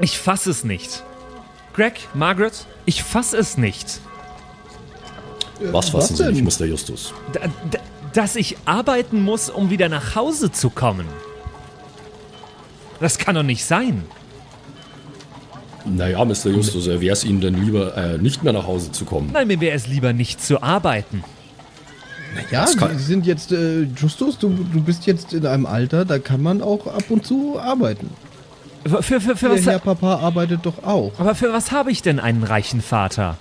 Ich fass es nicht. Greg, Margaret, ich fass es nicht. Was fassen Sie nicht, Mr. Justus? D d dass ich arbeiten muss, um wieder nach Hause zu kommen. Das kann doch nicht sein. Naja, Mr. Justus, äh, wäre es Ihnen denn lieber, äh, nicht mehr nach Hause zu kommen? Nein, mir wäre es lieber nicht zu arbeiten. Ja, Das kann- Sie sind jetzt, äh, Justus, du, du bist jetzt in einem Alter, da kann man auch ab und zu arbeiten. Für, für, für, was, Herr Papa arbeitet doch auch. aber für was habe ich denn einen reichen Vater?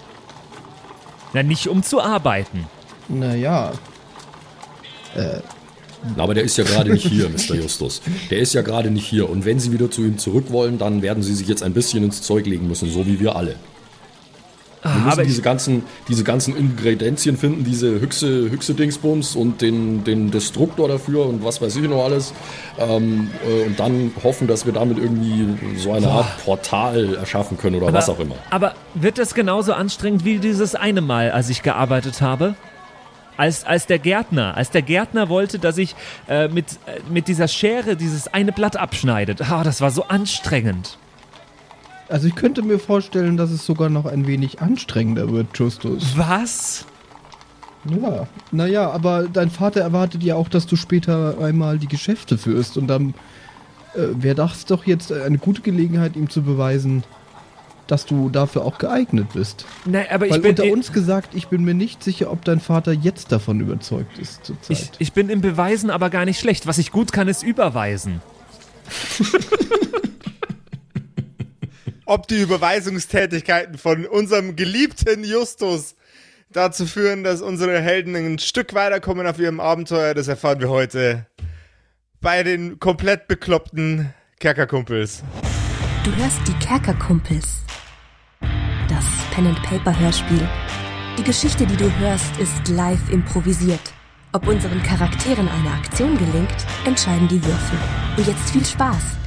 Na, nicht um zu arbeiten. Naja, Na, aber der ist ja gerade nicht hier, Mr. Justus. Der ist ja gerade nicht hier. Und wenn Sie wieder zu ihm zurück wollen, dann werden Sie sich jetzt ein bisschen ins Zeug legen müssen, so wie wir alle. Wir müssen aber diese ganzen, diese ganzen Ingredienzien finden, diese Hüchse, Hüchse-Dingsbums und den, den Destruktor dafür und was weiß ich noch alles. Ähm, äh, und dann hoffen, dass wir damit irgendwie so eine Art Portal erschaffen können oder was auch immer. Aber wird es genauso anstrengend wie dieses eine Mal, als ich gearbeitet habe? Als, als der Gärtner, als der Gärtner wollte, dass ich äh, mit, äh, mit dieser Schere dieses eine Blatt abschneidet. Ah, das war so anstrengend. Also ich könnte mir vorstellen, dass es sogar noch ein wenig anstrengender wird, Justus. Was? Ja, naja, aber dein Vater erwartet ja auch, dass du später einmal die Geschäfte führst und dann äh, wäre das doch jetzt eine gute Gelegenheit, ihm zu beweisen, dass du dafür auch geeignet bist. Nein, aber ich Weil bin, unter uns gesagt, ich bin mir nicht sicher, ob dein Vater jetzt davon überzeugt ist zurzeit. ich, ich bin im Beweisen aber gar nicht schlecht. Was ich gut kann, ist überweisen. Ob die Überweisungstätigkeiten von unserem geliebten Justus dazu führen, dass unsere Helden ein Stück weiterkommen auf ihrem Abenteuer, das erfahren wir heute bei den komplett bekloppten Kerkerkumpels. Du hörst die Kerkerkumpels. Das Pen-and-Paper-Hörspiel. Die Geschichte, die du hörst, ist live improvisiert. Ob unseren Charakteren eine Aktion gelingt, entscheiden die Würfel. Und jetzt viel Spaß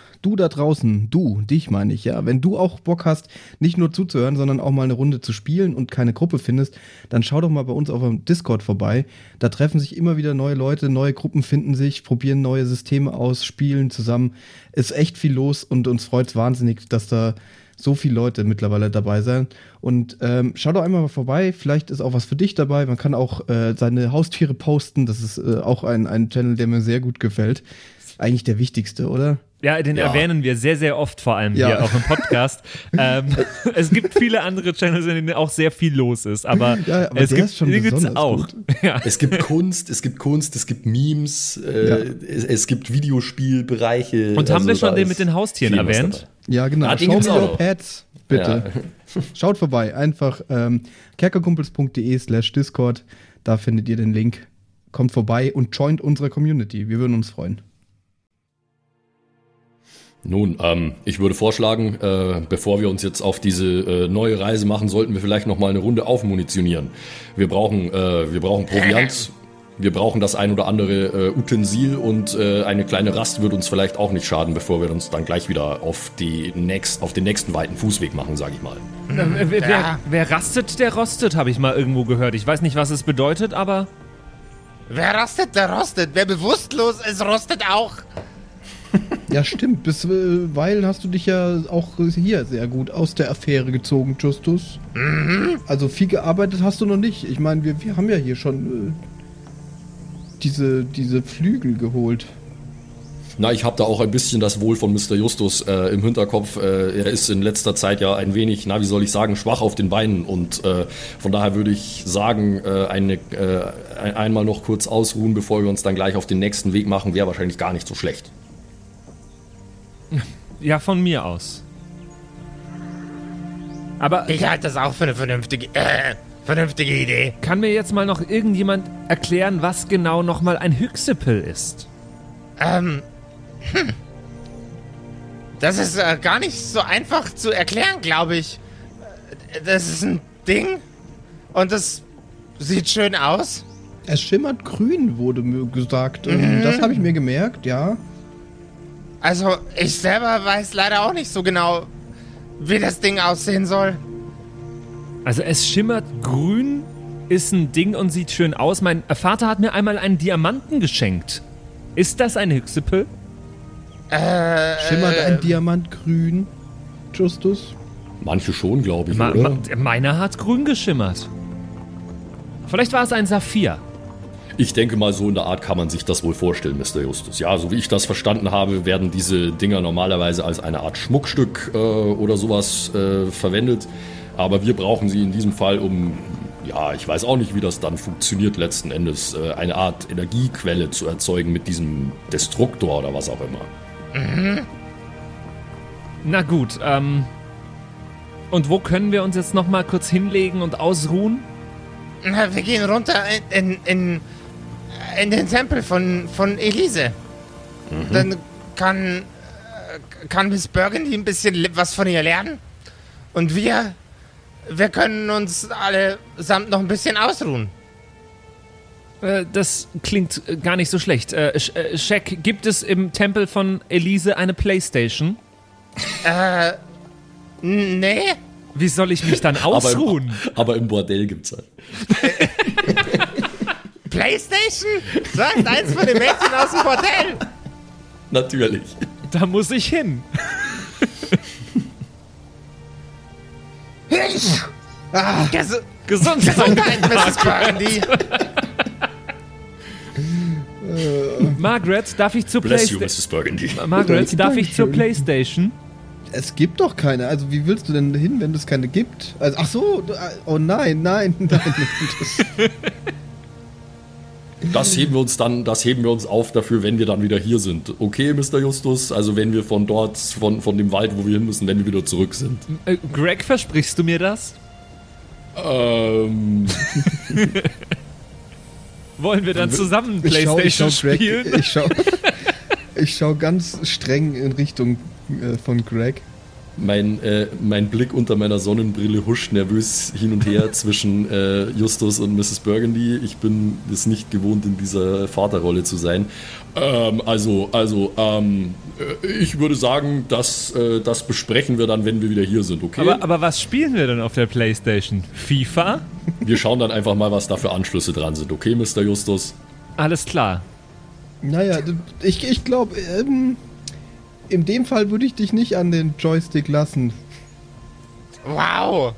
du da draußen, du, dich meine ich, ja, wenn du auch Bock hast, nicht nur zuzuhören, sondern auch mal eine Runde zu spielen und keine Gruppe findest, dann schau doch mal bei uns auf dem Discord vorbei. Da treffen sich immer wieder neue Leute, neue Gruppen finden sich, probieren neue Systeme aus, spielen zusammen. Ist echt viel los und uns freut es wahnsinnig, dass da so viele Leute mittlerweile dabei sind. Und ähm, schau doch einmal mal vorbei. Vielleicht ist auch was für dich dabei. Man kann auch äh, seine Haustiere posten. Das ist äh, auch ein, ein Channel, der mir sehr gut gefällt. Eigentlich der wichtigste, oder? Ja, den Ja. erwähnen wir sehr, sehr oft, vor allem Ja. hier auch im Podcast. ähm, es gibt viele andere Channels, in denen auch sehr viel los ist, aber, Ja, aber es der gibt, ist schon den gibt's besonders auch. gut. Ja. Es gibt Kunst, es gibt Kunst, es gibt Memes, äh, Ja. es, es gibt Videospielbereiche. Und haben wir also schon den mit den Haustieren erwähnt? Ja, genau. Ah, your noch. pets, bitte. Schaut vorbei. Einfach ähm, kerkerkumpels.de slash Discord. Da findet ihr den Link. Kommt vorbei und joint unsere Community. Wir würden uns freuen. Nun, ähm, ich würde vorschlagen, äh, bevor wir uns jetzt auf diese äh, neue Reise machen, sollten wir vielleicht noch mal eine Runde aufmunitionieren. Wir brauchen, äh, wir brauchen Proviant, wir brauchen das ein oder andere äh, Utensil und äh, eine kleine Rast würde uns vielleicht auch nicht schaden, bevor wir uns dann gleich wieder auf, die nächst, auf den nächsten weiten Fußweg machen, sage ich mal. Äh, wer, wer, wer rastet, der rostet, habe ich mal irgendwo gehört. Ich weiß nicht, was es bedeutet, aber Wer rastet, der rostet. Wer bewusstlos ist, rostet auch. Ja, stimmt. Bisweilen hast du dich ja auch hier sehr gut aus der Affäre gezogen, Justus. Also viel gearbeitet hast du noch nicht. Ich meine, wir, wir haben ja hier schon äh, diese, diese Flügel geholt. Na, ich habe da auch ein bisschen das Wohl von Mr. Justus äh, im Hinterkopf. Äh, er ist in letzter Zeit ja ein wenig, na, wie soll ich sagen, schwach auf den Beinen. Und äh, von daher würde ich sagen, äh, eine, äh, ein, einmal noch kurz ausruhen, bevor wir uns dann gleich auf den nächsten Weg machen, wäre wahrscheinlich gar nicht so schlecht. Ja, von mir aus. Aber Ich halte das auch für eine vernünftige, äh, vernünftige Idee. kann mir jetzt mal noch irgendjemand erklären, was genau nochmal ein Hyxipel ist? Ähm, hm. Das ist äh, gar nicht so einfach zu erklären, glaube ich. Äh, Das ist ein Ding und das sieht schön aus. Es schimmert grün, wurde mir gesagt. Ähm, Das habe ich mir gemerkt, ja. Also, ich selber weiß leider auch nicht so genau, wie das Ding aussehen soll. Also es schimmert grün, ist ein Ding und sieht schön aus. Mein Vater hat mir einmal einen Diamanten geschenkt. Ist das ein Hyxipel? Äh, Schimmert ein Diamant grün, Justus? Manche schon, glaube ich, Ma oder? ma meiner hat grün geschimmert. Vielleicht war es ein Saphir. Ich denke mal, so in der Art kann man sich das wohl vorstellen, Mr. Justus. Ja, so wie ich das verstanden habe, werden diese Dinger normalerweise als eine Art Schmuckstück äh, oder sowas äh, verwendet. Aber wir brauchen sie in diesem Fall, um, ja, ich weiß auch nicht, wie das dann funktioniert letzten Endes, äh, eine Art Energiequelle zu erzeugen mit diesem Destruktor oder was auch immer. Na gut, ähm. Und wo können wir uns jetzt nochmal kurz hinlegen und ausruhen? na, wir gehen runter in, in, in, in den Tempel von, von Elise. Dann kann, kann Miss Burgundy ein bisschen was von ihr lernen. Und wir, wir können uns allesamt noch ein bisschen ausruhen. Äh, das klingt äh, gar nicht so schlecht. Äh, äh, Shaq, gibt es im Tempel von Elise eine Playstation? Äh, nee? Wie soll ich mich dann Aber ausruhen? im, aber im Bordell gibt's halt. Playstation? Sagt eins von den Mädchen aus dem Bordell. Natürlich. Da muss ich hin. Ges Gesundheit. Gesundheit, Mrs. Burgundy. Margaret, darf ich zur Bless you, Playstation? Mrs. Burgundy. Margaret, darf ich zur. Playstation? Es gibt doch keine. Also wie willst du denn hin, wenn es keine gibt? Also, ach so, du- oh nein, nein, nein. Das, heben wir uns dann, das heben wir uns auf dafür, wenn wir dann wieder hier sind. Okay, Mr. Justus? Also wenn wir von dort, von, von dem Wald, wo wir hin müssen, wenn wir wieder zurück sind. Äh, Greg, versprichst du mir das? Ähm, Wollen wir dann zusammen ich schau, ich Playstation schau Greg, spielen? ich schau, ich schau ganz streng in Richtung äh, von Greg. Mein, äh, mein Blick unter meiner Sonnenbrille huscht nervös hin und her zwischen äh, Justus und Mrs. Burgundy. Ich bin es nicht gewohnt, in dieser Vaterrolle zu sein. Ähm, also, also, ähm, äh, ich würde sagen, das, äh, das besprechen wir dann, wenn wir wieder hier sind, okay? Aber, aber was spielen wir denn auf der Playstation? FIFA? wir schauen dann einfach mal, was da für Anschlüsse dran sind, okay, Mr. Justus? Alles klar. Naja, ich, ich glaube, ähm, in dem Fall würde ich dich nicht an den Joystick lassen. Wow.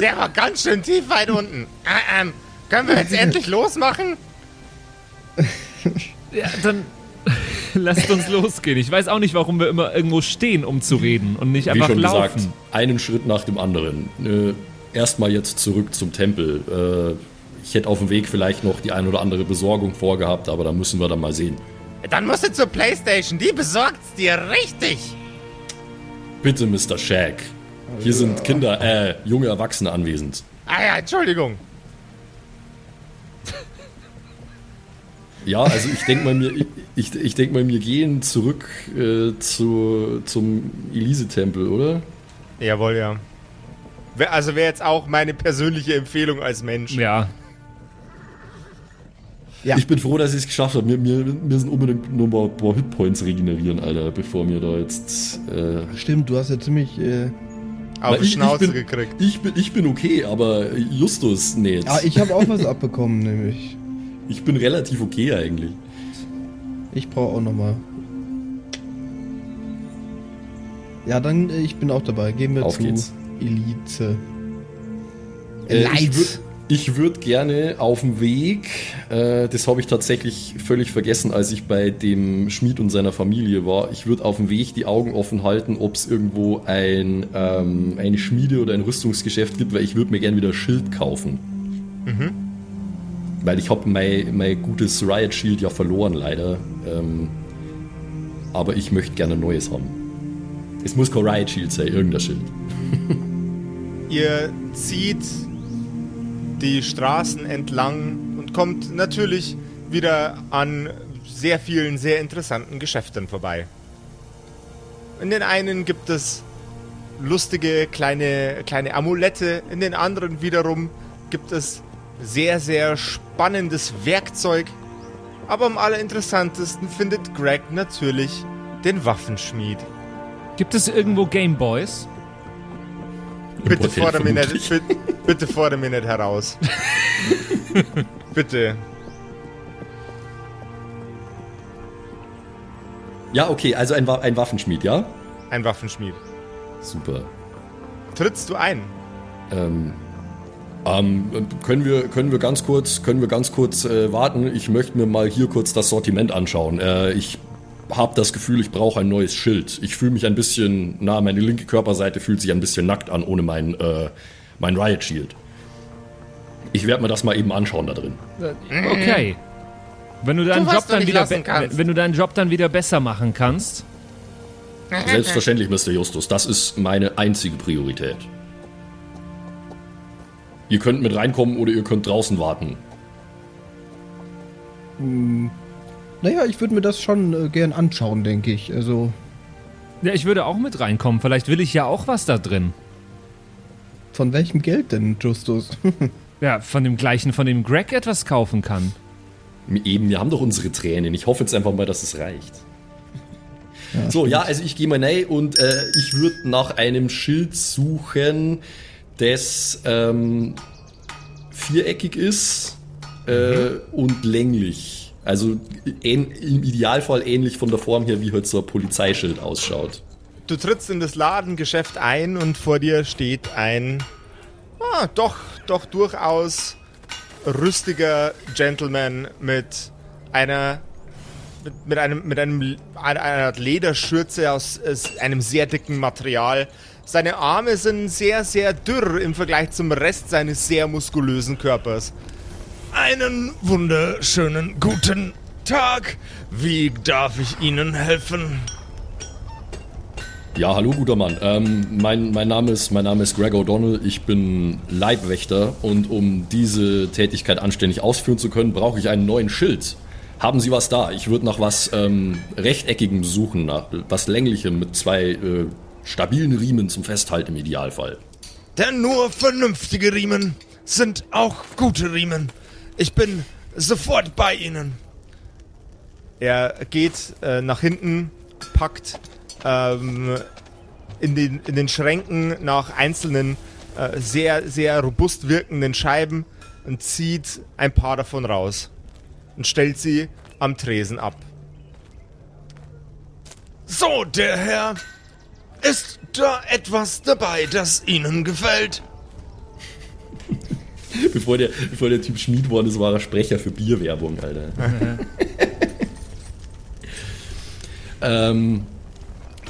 Der war ganz schön tief weit unten. Äh, ähm, können wir jetzt endlich losmachen? Ja, dann lasst uns losgehen. Ich weiß auch nicht, warum wir immer irgendwo stehen, um zu reden und nicht Wie einfach schon laufen. gesagt, einen Schritt nach dem anderen. Äh, Erstmal jetzt zurück zum Tempel. Äh, ich hätte auf dem Weg vielleicht noch die ein oder andere Besorgung vorgehabt, aber da müssen wir dann mal sehen. Dann musst du zur Playstation. Die besorgt's dir richtig. Bitte, Mr. Shag. Hier sind Kinder, äh, junge Erwachsene anwesend. Ah ja, Entschuldigung. Ja, also ich denke mal, mir, ich, ich denk mal, wir gehen zurück äh, zu, zum Elise-Tempel, oder? Jawohl, ja. Also wäre jetzt auch meine persönliche Empfehlung als Mensch. Ja. Ja. Ich bin froh, dass ich es geschafft habe. Wir, wir müssen unbedingt nur mal ein paar Hitpoints regenerieren, Alter, bevor wir da jetzt. Äh, Stimmt, du hast ja ziemlich. Äh, Auf die ich- ich Schnauze bin- gekriegt. ich, bin, ich bin okay, aber Justus, nee. Jetzt. ah, ich habe auch was abbekommen, nämlich. Ich bin relativ okay eigentlich. Ich brauche auch nochmal. Ja, dann, äh, ich bin auch dabei. Gehen wir Auf zu geht's. Elite. Äh, Elite. Ich würd- ich würde gerne auf dem Weg, äh, das habe ich tatsächlich völlig vergessen, als ich bei dem Schmied und seiner Familie war, ich würde auf dem Weg die Augen offen halten, ob es irgendwo ein, ähm, eine Schmiede oder ein Rüstungsgeschäft gibt, weil ich würde mir gerne wieder ein Schild kaufen. Weil ich habe mein, mein gutes Riot Shield ja verloren, leider. Ähm, aber ich möchte gerne ein neues haben. Es muss kein Riot Shield sein, irgendein Schild. Ihr zieht die Straßen entlang und kommt natürlich wieder an sehr vielen sehr interessanten Geschäften vorbei. In den einen gibt es lustige kleine, kleine Amulette, in den anderen wiederum gibt es sehr, sehr spannendes Werkzeug. Aber am allerinteressantesten findet Greg natürlich den Waffenschmied. Gibt es irgendwo Gameboys? Bitte fordere mich nicht, bitte, bitte fordere mich nicht heraus. bitte. Ja, okay, also ein, ein Waffenschmied, ja? Ein Waffenschmied. Super. Trittst du ein? Ähm, ähm, können wir können wir ganz kurz können wir ganz kurz äh, warten? Ich möchte mir mal hier kurz das Sortiment anschauen. Äh, ich habe das Gefühl, ich brauche ein neues Schild. Ich fühle mich ein bisschen, na, meine linke Körperseite fühlt sich ein bisschen nackt an ohne mein äh, mein Riot Shield. Ich werde mir das mal eben anschauen da drin. Okay. Wenn du deinen was Job du dann wieder wenn du deinen Job dann wieder besser machen kannst, Selbstverständlich, Mr. Justus. Das ist meine einzige Priorität. Ihr könnt mit reinkommen oder ihr könnt draußen warten. Naja, ich würde mir das schon äh, gern anschauen, denke ich. Also, ja, ich würde auch mit reinkommen. Vielleicht will ich ja auch was da drin. von welchem Geld denn, Justus? Ja, von dem gleichen, von dem Greg etwas kaufen kann. Eben, wir haben doch unsere Tränen. Ich hoffe jetzt einfach mal, dass es reicht. so, ja, also ich gehe mal rein und äh, ich würde nach einem Schild suchen, das ähm, viereckig ist äh, und länglich. Also ähn, im Idealfall ähnlich von der Form her, wie halt so ein Polizeischild ausschaut. Du trittst in das Ladengeschäft ein und vor dir steht ein, ah, doch, doch durchaus rüstiger Gentleman mit einer, mit, einem, mit einem, einer Art Lederschürze aus, aus einem sehr dicken Material. Seine Arme sind sehr, sehr dürr im Vergleich zum Rest seines sehr muskulösen Körpers. Einen wunderschönen guten Tag. Wie darf ich Ihnen helfen? Ja, hallo guter Mann. Ähm, mein, mein, Name ist, mein Name ist Greg O'Donnell. Ich bin Leibwächter und um diese Tätigkeit anständig ausführen zu können, brauche ich einen neuen Schild. Haben Sie was da? Ich würde nach was ähm, Rechteckigem suchen, nach was Länglichem mit zwei äh, stabilen Riemen zum Festhalten im Idealfall. Denn nur vernünftige Riemen sind auch gute Riemen. Ich bin sofort bei Ihnen. Er geht äh, nach hinten, packt ähm, in, den, in den Schränken nach einzelnen äh, sehr, sehr robust wirkenden Scheiben und zieht ein paar davon raus und stellt sie am Tresen ab. So, der Herr, ist da etwas dabei, das Ihnen gefällt? Bevor der, bevor der Typ Schmied worden ist, war er Sprecher für Bierwerbung, Alter. ähm,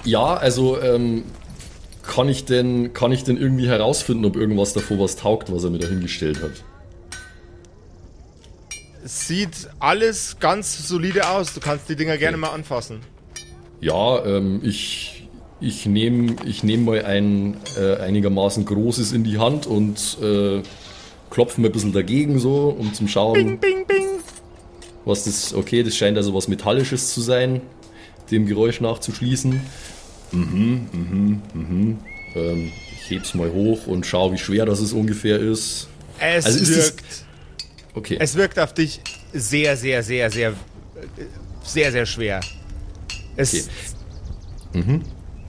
ja, also ähm, kann ich denn kann ich denn irgendwie herausfinden, ob irgendwas davor was taugt, was er mir da hingestellt hat? Sieht alles ganz solide aus. Du kannst die Dinger gerne mal anfassen. Ja, ähm, ich ich nehme ich nehm mal ein äh, einigermaßen großes in die Hand und äh, klopfe mir ein bisschen dagegen so, um zum Schauen, Bing, bing. was das. Okay, das scheint also was Metallisches zu sein, dem Geräusch nachzuschließen. Mhm, mhm, mhm. Ähm, ich heb's mal hoch und schau, wie schwer das es ungefähr ist. Es Also ist es- wirkt. Okay. Es wirkt auf dich sehr, sehr, sehr, sehr, sehr, sehr schwer. Es. Mhm.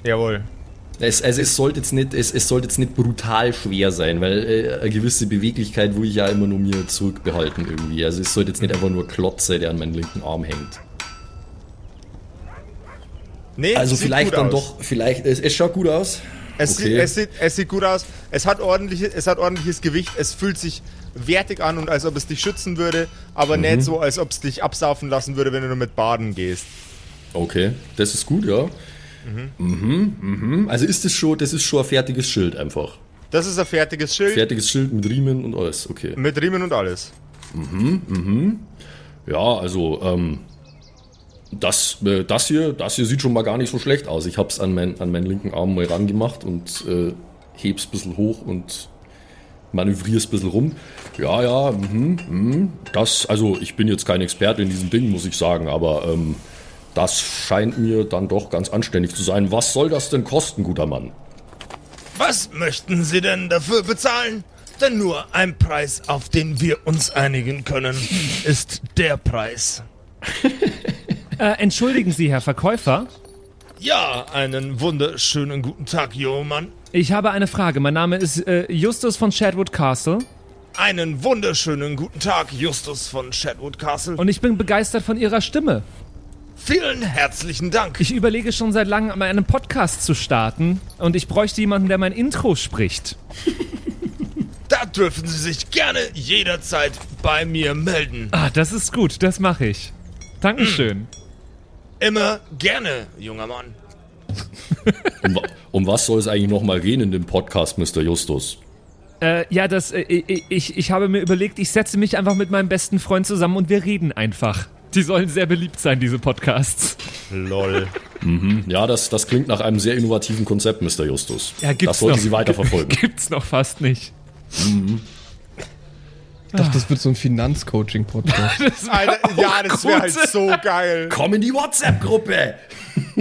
Jawohl. Es, also es sollte jetzt nicht, es, es sollte jetzt nicht brutal schwer sein, weil äh, eine gewisse Beweglichkeit will ich ja immer nur mir zurückbehalten irgendwie. Also es sollte jetzt nicht einfach nur Klotze, der an meinem linken Arm hängt. Nee, Also vielleicht dann aus. doch, vielleicht, es, es schaut gut aus. Es, Okay. sieht, es, sieht, es sieht gut aus. Es hat, ordentliche, es hat ordentliches Gewicht. Es fühlt sich wertig an und als ob es dich schützen würde, aber Mhm. nicht so, als ob es dich absaufen lassen würde, wenn du nur mit Baden gehst. Okay, das ist gut, ja. Mhm, mhm. Also ist das schon, das ist schon ein fertiges Schild einfach. Das ist ein fertiges Schild Fertiges Schild mit Riemen und alles, okay. mit Riemen und alles. Ja, also, ähm, das, äh, das hier, das hier sieht schon mal gar nicht so schlecht aus. Ich hab's an, mein, an meinen linken Arm mal rangemacht und äh, heb's ein bisschen hoch und manövrier's ein bisschen rum. Ja, ja, mhm, mhm. Das, also ich bin jetzt kein Experte in diesem Ding, muss ich sagen, aber ähm, das scheint mir dann doch ganz anständig zu sein. Was soll das denn kosten, guter Mann? Was möchten Sie denn dafür bezahlen? Denn nur ein Preis, auf den wir uns einigen können, ist der Preis. Äh, entschuldigen Sie, Herr Verkäufer. Ja, einen wunderschönen guten Tag, junger Mann. Ich habe eine Frage. Mein Name ist äh, Justus von Shadwood Castle Einen wunderschönen guten Tag, Justus von Shadwood Castle. und ich bin begeistert von Ihrer Stimme. Vielen herzlichen Dank. Ich überlege schon seit langem, einen Podcast zu starten und ich bräuchte jemanden, der mein Intro spricht. Da dürfen Sie sich gerne jederzeit bei mir melden. Ah, das ist gut, das mache ich. Dankeschön. Immer gerne, junger Mann. Um, um was soll es eigentlich nochmal gehen in dem Podcast, Mr. Justus? Äh, ja, das, äh, ich, ich habe mir überlegt, ich setze mich einfach mit meinem besten Freund zusammen und wir reden einfach. Die sollen sehr beliebt sein, diese Podcasts. Lol. Ja, das, das klingt nach einem sehr innovativen Konzept, Mr. Justus. Ja, gibt's das sollten noch. Sie weiterverfolgen. Gibt's noch fast nicht. Ich dachte, das wird so ein Finanzcoaching-Podcast. Ja, das wäre halt so geil. Komm in die WhatsApp-Gruppe!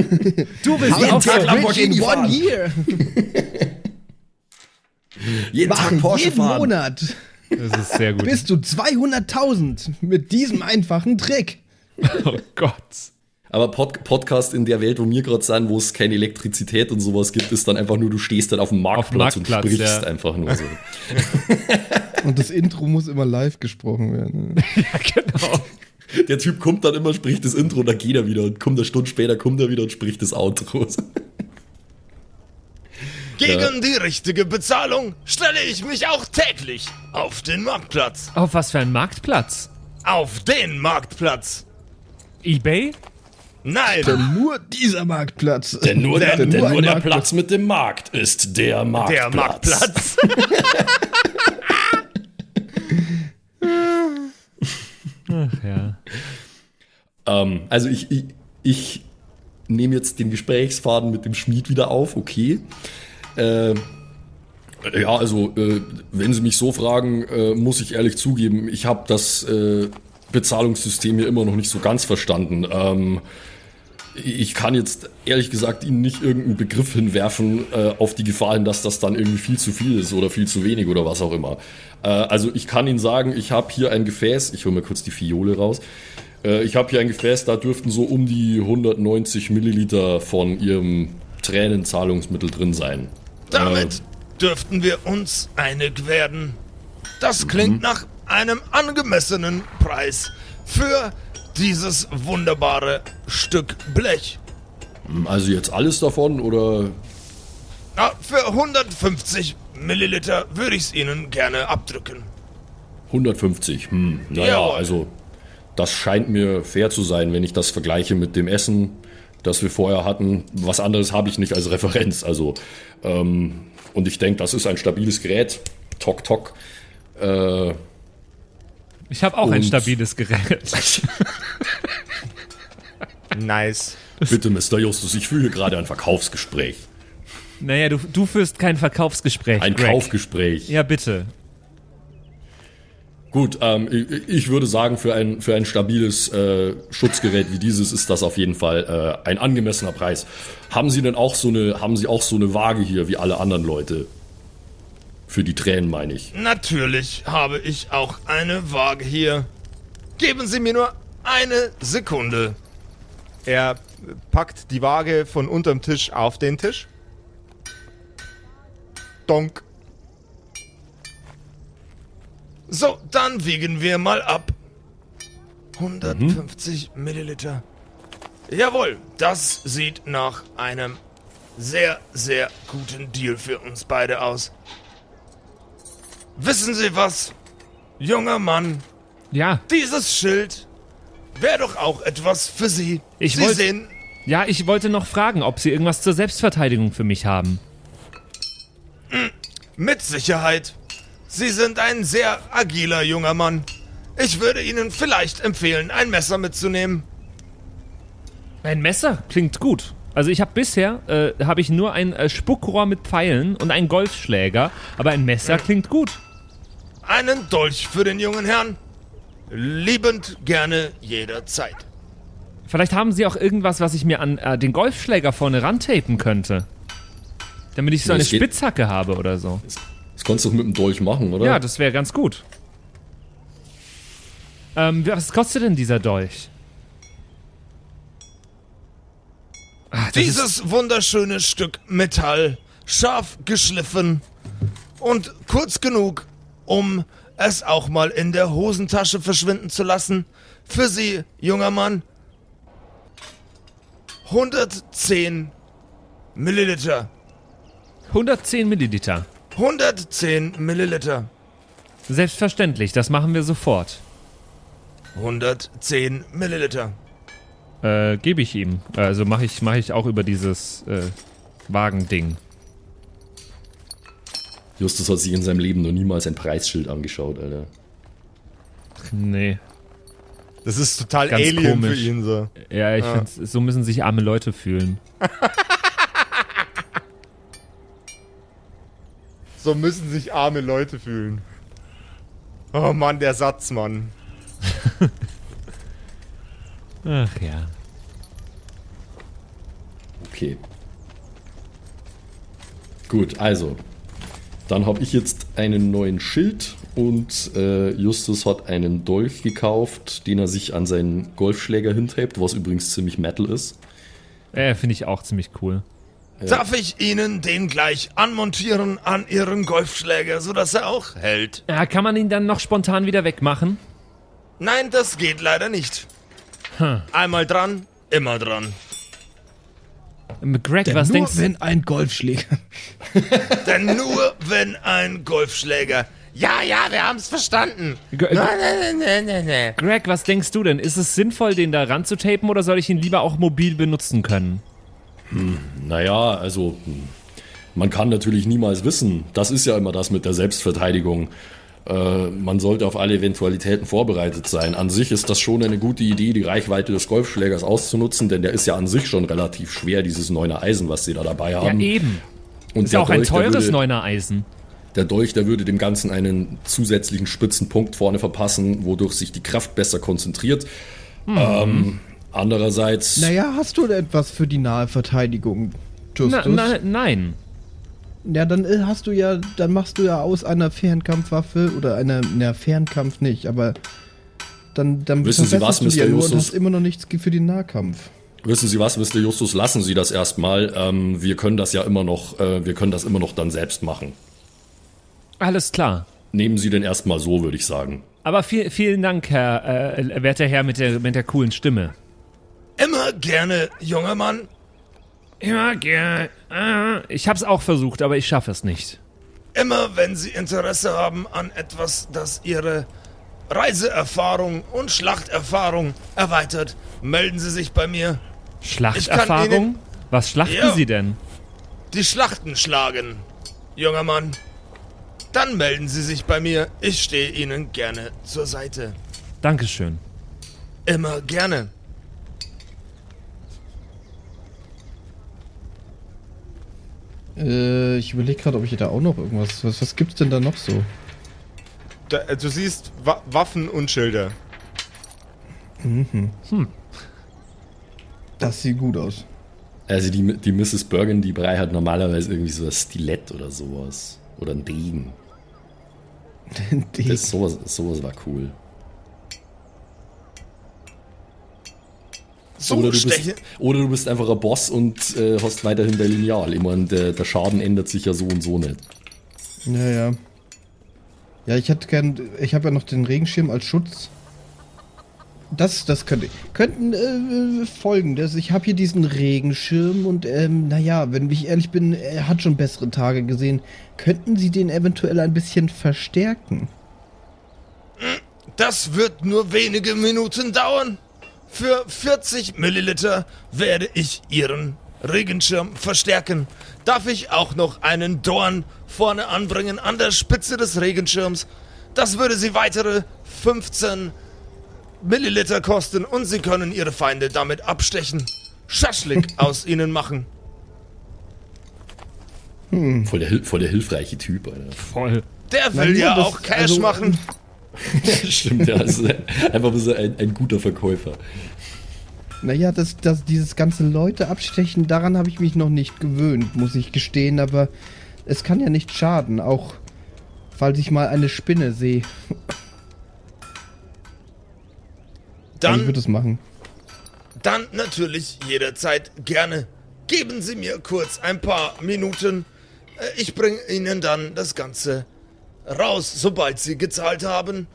Du willst Jeden auch Tag Lamborghini fahren. year. Jeden Machen jeden Monat Das ist sehr gut. bis zu 200.000 mit diesem einfachen Trick. Oh Gott. Aber Pod Podcast in der Welt, wo wir gerade sind, wo es keine Elektrizität und sowas gibt, ist dann einfach nur, du stehst dann auf dem Marktplatz, Marktplatz, und sprichst ja. einfach nur so. Und das Intro muss immer live gesprochen werden. Ja, genau. Der Typ kommt dann immer, spricht das Intro und dann geht er wieder und kommt eine Stunde später, kommt er wieder und spricht das Outro. Gegen die richtige Bezahlung stelle ich mich auch täglich auf den Marktplatz. Auf was für ein Marktplatz? Auf den Marktplatz. Ebay? Nein, Denn nur dieser Marktplatz. Denn nur der, Denn denn nur der Marktplatz. Platz mit dem Markt ist der Marktplatz. der Marktplatz. Ja. Ähm, also ich, ich, ich nehme jetzt den Gesprächsfaden mit dem Schmied wieder auf, okay. Äh, ja, also äh, wenn Sie mich so fragen, äh, muss ich ehrlich zugeben, ich habe das äh, Bezahlungssystem hier immer noch nicht so ganz verstanden. Ähm, ich kann jetzt ehrlich gesagt Ihnen nicht irgendeinen Begriff hinwerfen äh, auf die Gefahr hin, dass das dann irgendwie viel zu viel ist oder viel zu wenig oder was auch immer. Äh, also ich kann Ihnen sagen, ich habe hier ein Gefäß, ich hole mir kurz die Fiole raus. Äh, ich habe hier ein Gefäß, da dürften so um die 190 Milliliter von Ihrem Tränenzahlungsmittel drin sein. Damit dürften wir uns einig werden. Das klingt nach einem angemessenen Preis für dieses wunderbare Stück Blech. Also jetzt alles davon oder Ah, für 150 Milliliter würde ich es Ihnen gerne abdrücken. 150? Hm, naja, Jawohl. also das scheint mir fair zu sein, wenn ich das vergleiche mit dem Essen, das wir vorher hatten. Was anderes habe ich nicht als Referenz. Also, ähm, und ich denke, das ist ein stabiles Gerät. Tok, tok. Äh, Ich habe auch ein Und- stabiles Gerät. Nice. bitte, Mr. Justus, ich führe hier gerade ein Verkaufsgespräch. Naja, du, du führst kein Verkaufsgespräch. Ein Greg. Kaufgespräch. Ja, bitte. Gut, ähm, ich, ich würde sagen, für ein, für ein stabiles äh, Schutzgerät wie dieses ist das auf jeden Fall äh, ein angemessener Preis. Haben Sie denn auch so eine, haben Sie auch so eine Waage hier wie alle anderen Leute? Für die Tränen meine ich. Natürlich habe ich auch eine Waage hier. Geben Sie mir nur eine Sekunde. Er packt die Waage von unterm Tisch auf den Tisch. Donk. So, dann wiegen wir mal ab. 150 Milliliter. Jawohl, das sieht nach einem sehr, sehr guten Deal für uns beide aus. Wissen Sie was, junger Mann? Ja, Dieses Schild wäre doch auch etwas für Sie. Ich Sie wollt- sehen, ja, ich wollte noch fragen, ob Sie irgendwas zur Selbstverteidigung für mich haben. mit Sicherheit. Sie sind ein sehr agiler junger Mann. Ich würde Ihnen vielleicht empfehlen, ein Messer mitzunehmen. Ein Messer klingt gut. Also ich habe bisher äh, habe ich nur ein äh, Spuckrohr mit Pfeilen und einen Golfschläger, aber ein Messer klingt gut. Einen Dolch für den jungen Herrn. Liebend gerne jederzeit. Vielleicht haben Sie auch irgendwas, was ich mir an äh, den Golfschläger vorne rantapen könnte. Damit ich so Ja, eine es geht- Spitzhacke habe oder so. Das konntest du doch mit dem Dolch machen, oder? Ja, das wäre ganz gut. Ähm, was kostet denn dieser Dolch? Dieses wunderschöne Stück Metall, scharf geschliffen und kurz genug, um es auch mal in der Hosentasche verschwinden zu lassen. Für Sie, junger Mann, 110 Milliliter. 110 Milliliter. 110 Milliliter. Selbstverständlich, das machen wir sofort. 110 Milliliter. Äh, gebe ich ihm. Also mache ich, mach ich auch über dieses äh, Wagending. Justus hat sich in seinem Leben noch niemals ein Preisschild angeschaut, Alter. Nee. Das ist total Ganz Alien komisch. für ihn so. Ja, ich find's, so müssen sich arme Leute fühlen. So müssen sich arme Leute fühlen. Oh Mann, der Satz, Mann. Ach ja. Okay. Gut, also. Dann habe ich jetzt einen neuen Schild und äh, Justus hat einen Dolch gekauft, den er sich an seinen Golfschläger hintreibt, was übrigens ziemlich Metal ist. Äh, finde ich auch ziemlich cool. Darf ich Ihnen den gleich anmontieren an Ihren Golfschläger, sodass er auch hält? Ja, kann man ihn dann noch spontan wieder wegmachen? Nein, das geht leider nicht. Hm. Einmal dran, immer dran. Greg, was Nur denkst du? wenn ein Golfschläger. Denn nur wenn ein Golfschläger. Ja, ja, wir haben's verstanden. G- Nein, nein, nein, nein, nein. Greg, was denkst du denn? Ist es sinnvoll, den da ranzutapen oder soll ich ihn lieber auch mobil benutzen können? Naja, also hm, man kann natürlich niemals wissen. Das ist ja immer das mit der Selbstverteidigung. Äh, man sollte auf alle Eventualitäten vorbereitet sein. An sich ist das schon eine gute Idee, die Reichweite des Golfschlägers auszunutzen, denn der ist ja an sich schon relativ schwer, dieses neune Eisen, was sie da dabei Ja, haben. eben. Und Ist ja auch ein Dolch, der teures Neuner Eisen. Der Dolch, der würde dem Ganzen einen zusätzlichen spitzen Punkt vorne verpassen, wodurch sich die Kraft besser konzentriert. Mhm. Ähm, andererseits, Naja, hast du etwas für die nahe Verteidigung, Na, Justus? na, nein. Ja, dann äh, hast du ja, dann machst du ja aus einer Fernkampfwaffe oder einer, na, Fernkampf nicht, aber dann, dann Wissen Sie was, du ja Mr. Justus? hast immer noch nichts für den Nahkampf. wissen Sie was, Mr. Justus, lassen Sie das erstmal. Ähm, wir können das ja immer noch, äh, wir können das immer noch dann selbst machen. Alles klar. Nehmen Sie den erstmal so, würde ich sagen. Aber viel, vielen Dank, Herr, äh, werter Herr mit der, mit der coolen Stimme. Immer gerne, junger Mann. Ja, gerne. Ich hab's auch versucht, aber ich schaffe es nicht. Immer wenn Sie Interesse haben an etwas, das Ihre Reiseerfahrung und Schlachterfahrung erweitert, melden Sie sich bei mir. Schlachterfahrung? Was schlachten Ja. Sie denn? Die Schlachten schlagen, junger Mann. Dann melden Sie sich bei mir. Ich stehe Ihnen gerne zur Seite. Dankeschön. Immer gerne. Äh, ich überlege gerade, ob ich da auch noch irgendwas. Was, was gibt's denn da noch so? Da, äh, du siehst Wa Waffen und Schilder. Das sieht gut aus. Also die, die Mrs. Burgundy Brei hat normalerweise irgendwie so ein Stilett oder sowas. Oder ein Degen. Die- Das, sowas, sowas war cool. Oder, du bist, oder du bist einfach ein Boss und äh, hast weiterhin dein Lineal. Ich meine, der, der Schaden ändert sich ja so und so nicht. Ja, ja. Ja, ich hätte gern. Ich habe ja noch den Regenschirm als Schutz. Das, das könnte. Könnten äh, folgendes. Ich habe hier diesen Regenschirm und, ähm, naja, wenn ich ehrlich bin, er hat schon bessere Tage gesehen. Könnten Sie den eventuell ein bisschen verstärken? Das wird nur wenige Minuten dauern. Für 40 Milliliter werde ich Ihren Regenschirm verstärken. Darf ich auch noch einen Dorn vorne anbringen an der Spitze des Regenschirms? Das würde Sie weitere 15 Milliliter kosten und Sie können Ihre Feinde damit abstechen. Schaschlik aus ihnen machen. Voll der, voll der hilfreiche Typ, Alter. Voll. Der will nur ja das- auch Cash also, machen. Stimmt, ja. Also einfach so ein, ein guter Verkäufer. Naja, das, das, dieses ganze Leute abstechen, daran habe ich mich noch nicht gewöhnt, muss ich gestehen, aber es kann ja nicht schaden, auch falls ich mal eine Spinne sehe. Also ich Dann würde es machen. Dann natürlich jederzeit gerne. Geben Sie mir kurz ein paar Minuten. Äh, Ich bringe Ihnen dann das Ganze raus. Sobald Sie gezahlt haben,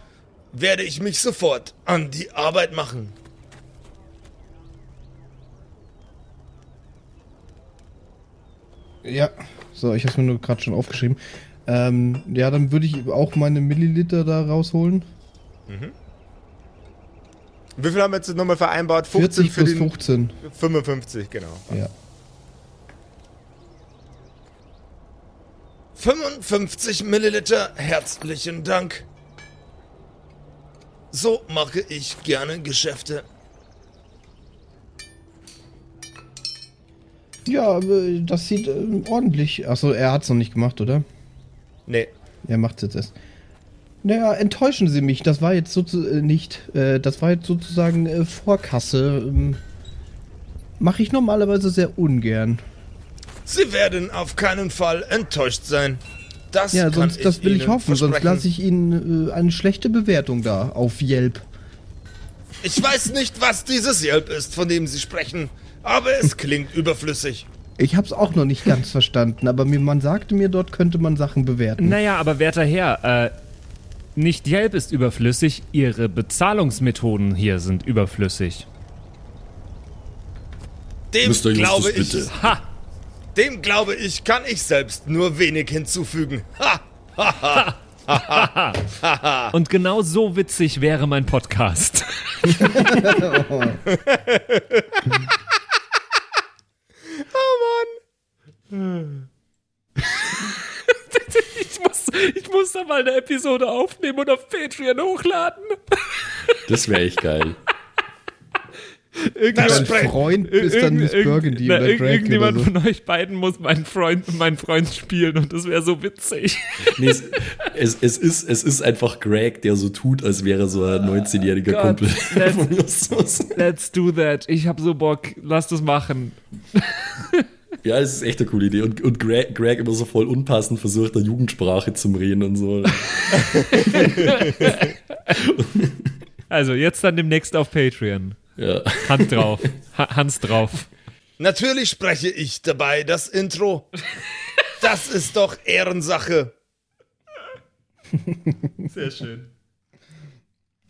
werde ich mich sofort an die Arbeit machen. Ja, so, ich habe es mir nur gerade schon aufgeschrieben. Ähm, ja, dann würde ich auch meine Milliliter da rausholen. Wie viel haben wir jetzt nochmal vereinbart? 15 40 für plus den 15. 55, genau. Ja. 55 Milliliter, herzlichen Dank. So mache ich gerne Geschäfte. Ja, aber das sieht äh, ordentlich. Achso, er hat's noch nicht gemacht, oder? Nee. Er macht's jetzt erst. Naja, enttäuschen Sie mich. Das war jetzt sozusagen äh, nicht. Äh, das war jetzt sozusagen äh, Vorkasse. Ähm, Mache ich normalerweise sehr ungern. Sie werden auf keinen Fall enttäuscht sein. Das Ja, kann sonst das will ich Ihnen hoffen. Sonst lasse ich Ihnen äh, eine schlechte Bewertung da auf Yelp. Ich weiß nicht, was dieses Yelp ist, von dem Sie sprechen, aber es klingt überflüssig. Ich hab's auch noch nicht ganz verstanden, aber mir, man sagte mir, dort könnte man Sachen bewerten. Naja, aber werter Herr, äh, nicht Yelp ist überflüssig, Ihre Bezahlungsmethoden hier sind überflüssig. Dem Mr. Justus, glaube ich, bitte. Ha! Dem glaube ich, kann ich selbst nur wenig hinzufügen. Ha! Und genau so witzig wäre mein Podcast. Ich muss, ich muss da mal eine Episode aufnehmen und auf Patreon hochladen. Das wäre echt geil. Dein Spre- Freund ist dann Miss Irgend- Burgundy na, oder oder Irgendjemand so. von euch beiden muss meinen Freund, meinen Freund spielen und das wäre so witzig. Nee, es, es, es, ist, es ist einfach Greg, der so tut, als wäre so ein 19-jähriger Gott, Kumpel that's- von Justus. Let's do that. Ich hab so Bock. Lass das machen. Ja, es ist echt eine coole Idee. Und, und Greg, Greg immer so voll unpassend versucht, der Jugendsprache zu reden und so. Also jetzt dann demnächst auf Patreon. Ja. Hand drauf. Ha Hans drauf. Natürlich spreche ich dabei das Intro. Das ist doch Ehrensache. Sehr schön.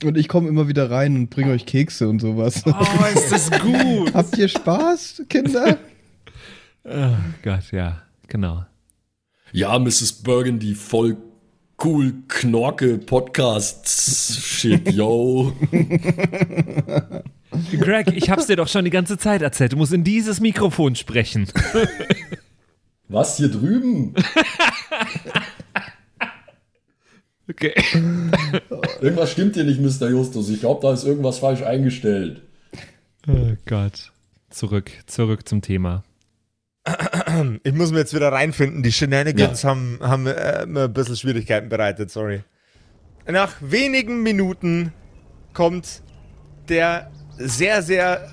Und ich komme immer wieder rein und bringe euch Kekse und sowas. Oh, ist das gut. Habt ihr Spaß, Kinder? Oh Gott, ja. Genau. ja, Mrs. Burgundy, voll cool, Knorke, Podcasts, shit, yo. Greg, ich hab's dir doch schon die ganze Zeit erzählt. Du musst in dieses Mikrofon sprechen. Was, hier drüben? Okay. Irgendwas stimmt hier nicht, Mr. Justus. Ich glaube, da ist irgendwas falsch eingestellt. Oh Gott. Zurück, zurück zum Thema. Ich muss mir jetzt wieder reinfinden. Die Shenanigans Ja. haben, haben äh, mir ein bisschen Schwierigkeiten bereitet, sorry. Nach wenigen Minuten kommt der sehr, sehr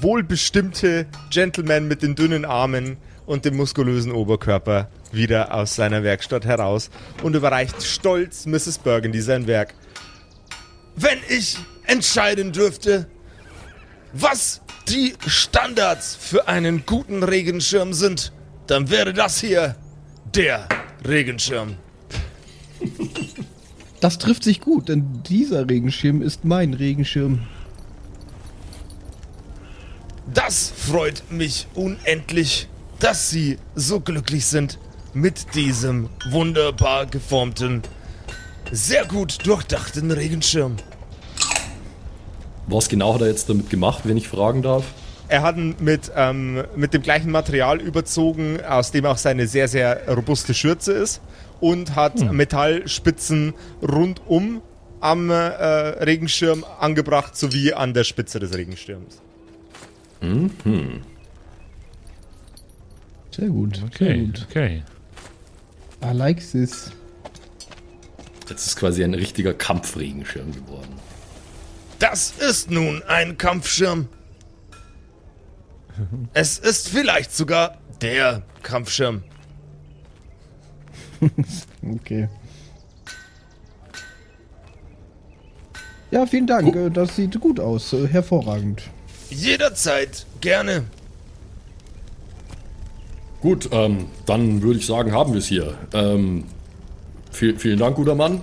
wohlbestimmte Gentleman mit den dünnen Armen und dem muskulösen Oberkörper wieder aus seiner Werkstatt heraus und überreicht stolz Mrs. Burgundy sein Werk. Wenn ich entscheiden dürfte, was die Standards für einen guten Regenschirm sind, dann wäre das hier der Regenschirm. Das trifft sich gut, denn dieser Regenschirm ist mein Regenschirm. Das freut mich unendlich, dass Sie so glücklich sind mit diesem wunderbar geformten, sehr gut durchdachten Regenschirm. Was genau hat er jetzt damit gemacht, wenn ich fragen darf? Er hat ihn mit, ähm, mit dem gleichen Material überzogen, aus dem auch seine sehr, sehr robuste Schürze ist und hat Metallspitzen rundum am äh, Regenschirm angebracht sowie an der Spitze des Regenschirms. Sehr gut. Sehr gut. okay. I like this. Jetzt ist quasi ein richtiger Kampfregenschirm geworden. Das ist nun ein Kampfschirm. Es ist vielleicht sogar der Kampfschirm. Okay. Ja, vielen Dank. äh, Das sieht gut aus. Hervorragend. Jederzeit gerne. Gut, ähm, dann würde ich sagen, haben wir es hier. Ähm, viel, vielen Dank, guter Mann.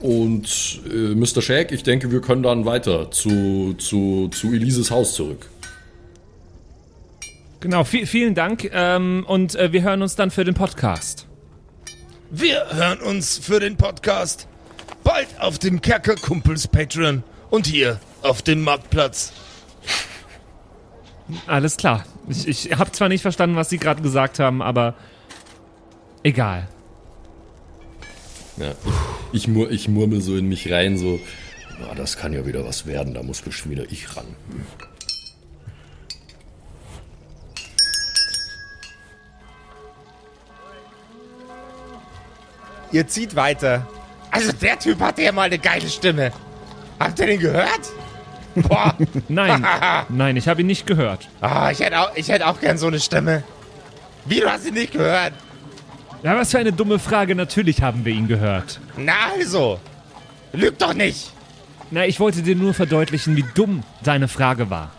Und äh, Mr. Shag, ich denke, wir können dann weiter zu, zu, zu Elises Haus zurück. Genau, vi- vielen Dank ähm, und äh, wir hören uns dann für den Podcast. Wir hören uns für den Podcast bald auf dem Kerkerkumpels Patreon und hier auf dem Marktplatz. Alles klar. Ich, ich habe zwar nicht verstanden, was Sie gerade gesagt haben, aber egal. Ja, ich, ich, mur, ich murmel so in mich rein, so, "Ah, das kann ja wieder was werden, da muss bestimmt wieder ich ran. Ihr zieht weiter. Also der Typ hatte ja mal eine geile Stimme. Habt ihr den gehört? Boah. Nein, nein, ich habe ihn nicht gehört. Ah, ich hätte auch, ich hätte auch gern so eine Stimme. Wie, du hast ihn nicht gehört? Ja, was für eine dumme Frage. Natürlich haben wir ihn gehört. Na also. Lüg doch nicht. Na, ich wollte dir nur verdeutlichen, wie dumm deine Frage war.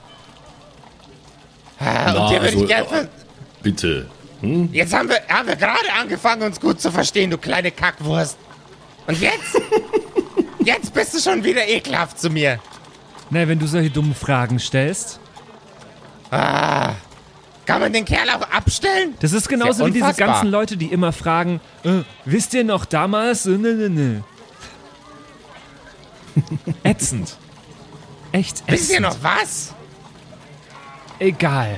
Ah, Na, und dir würde also, ich gern... ver- Bitte. Jetzt haben wir, haben wir gerade angefangen, uns gut zu verstehen, du kleine Kackwurst. Und jetzt? jetzt bist du schon wieder ekelhaft zu mir. Na, wenn du solche dummen Fragen stellst. Ah. Kann man den Kerl auch abstellen? Das ist genauso ja wie diese ganzen Leute, die immer fragen, äh, wisst ihr noch damals? Äh, ne, ne, ne. ätzend. Echt ätzend. Wisst ihr noch was? Egal.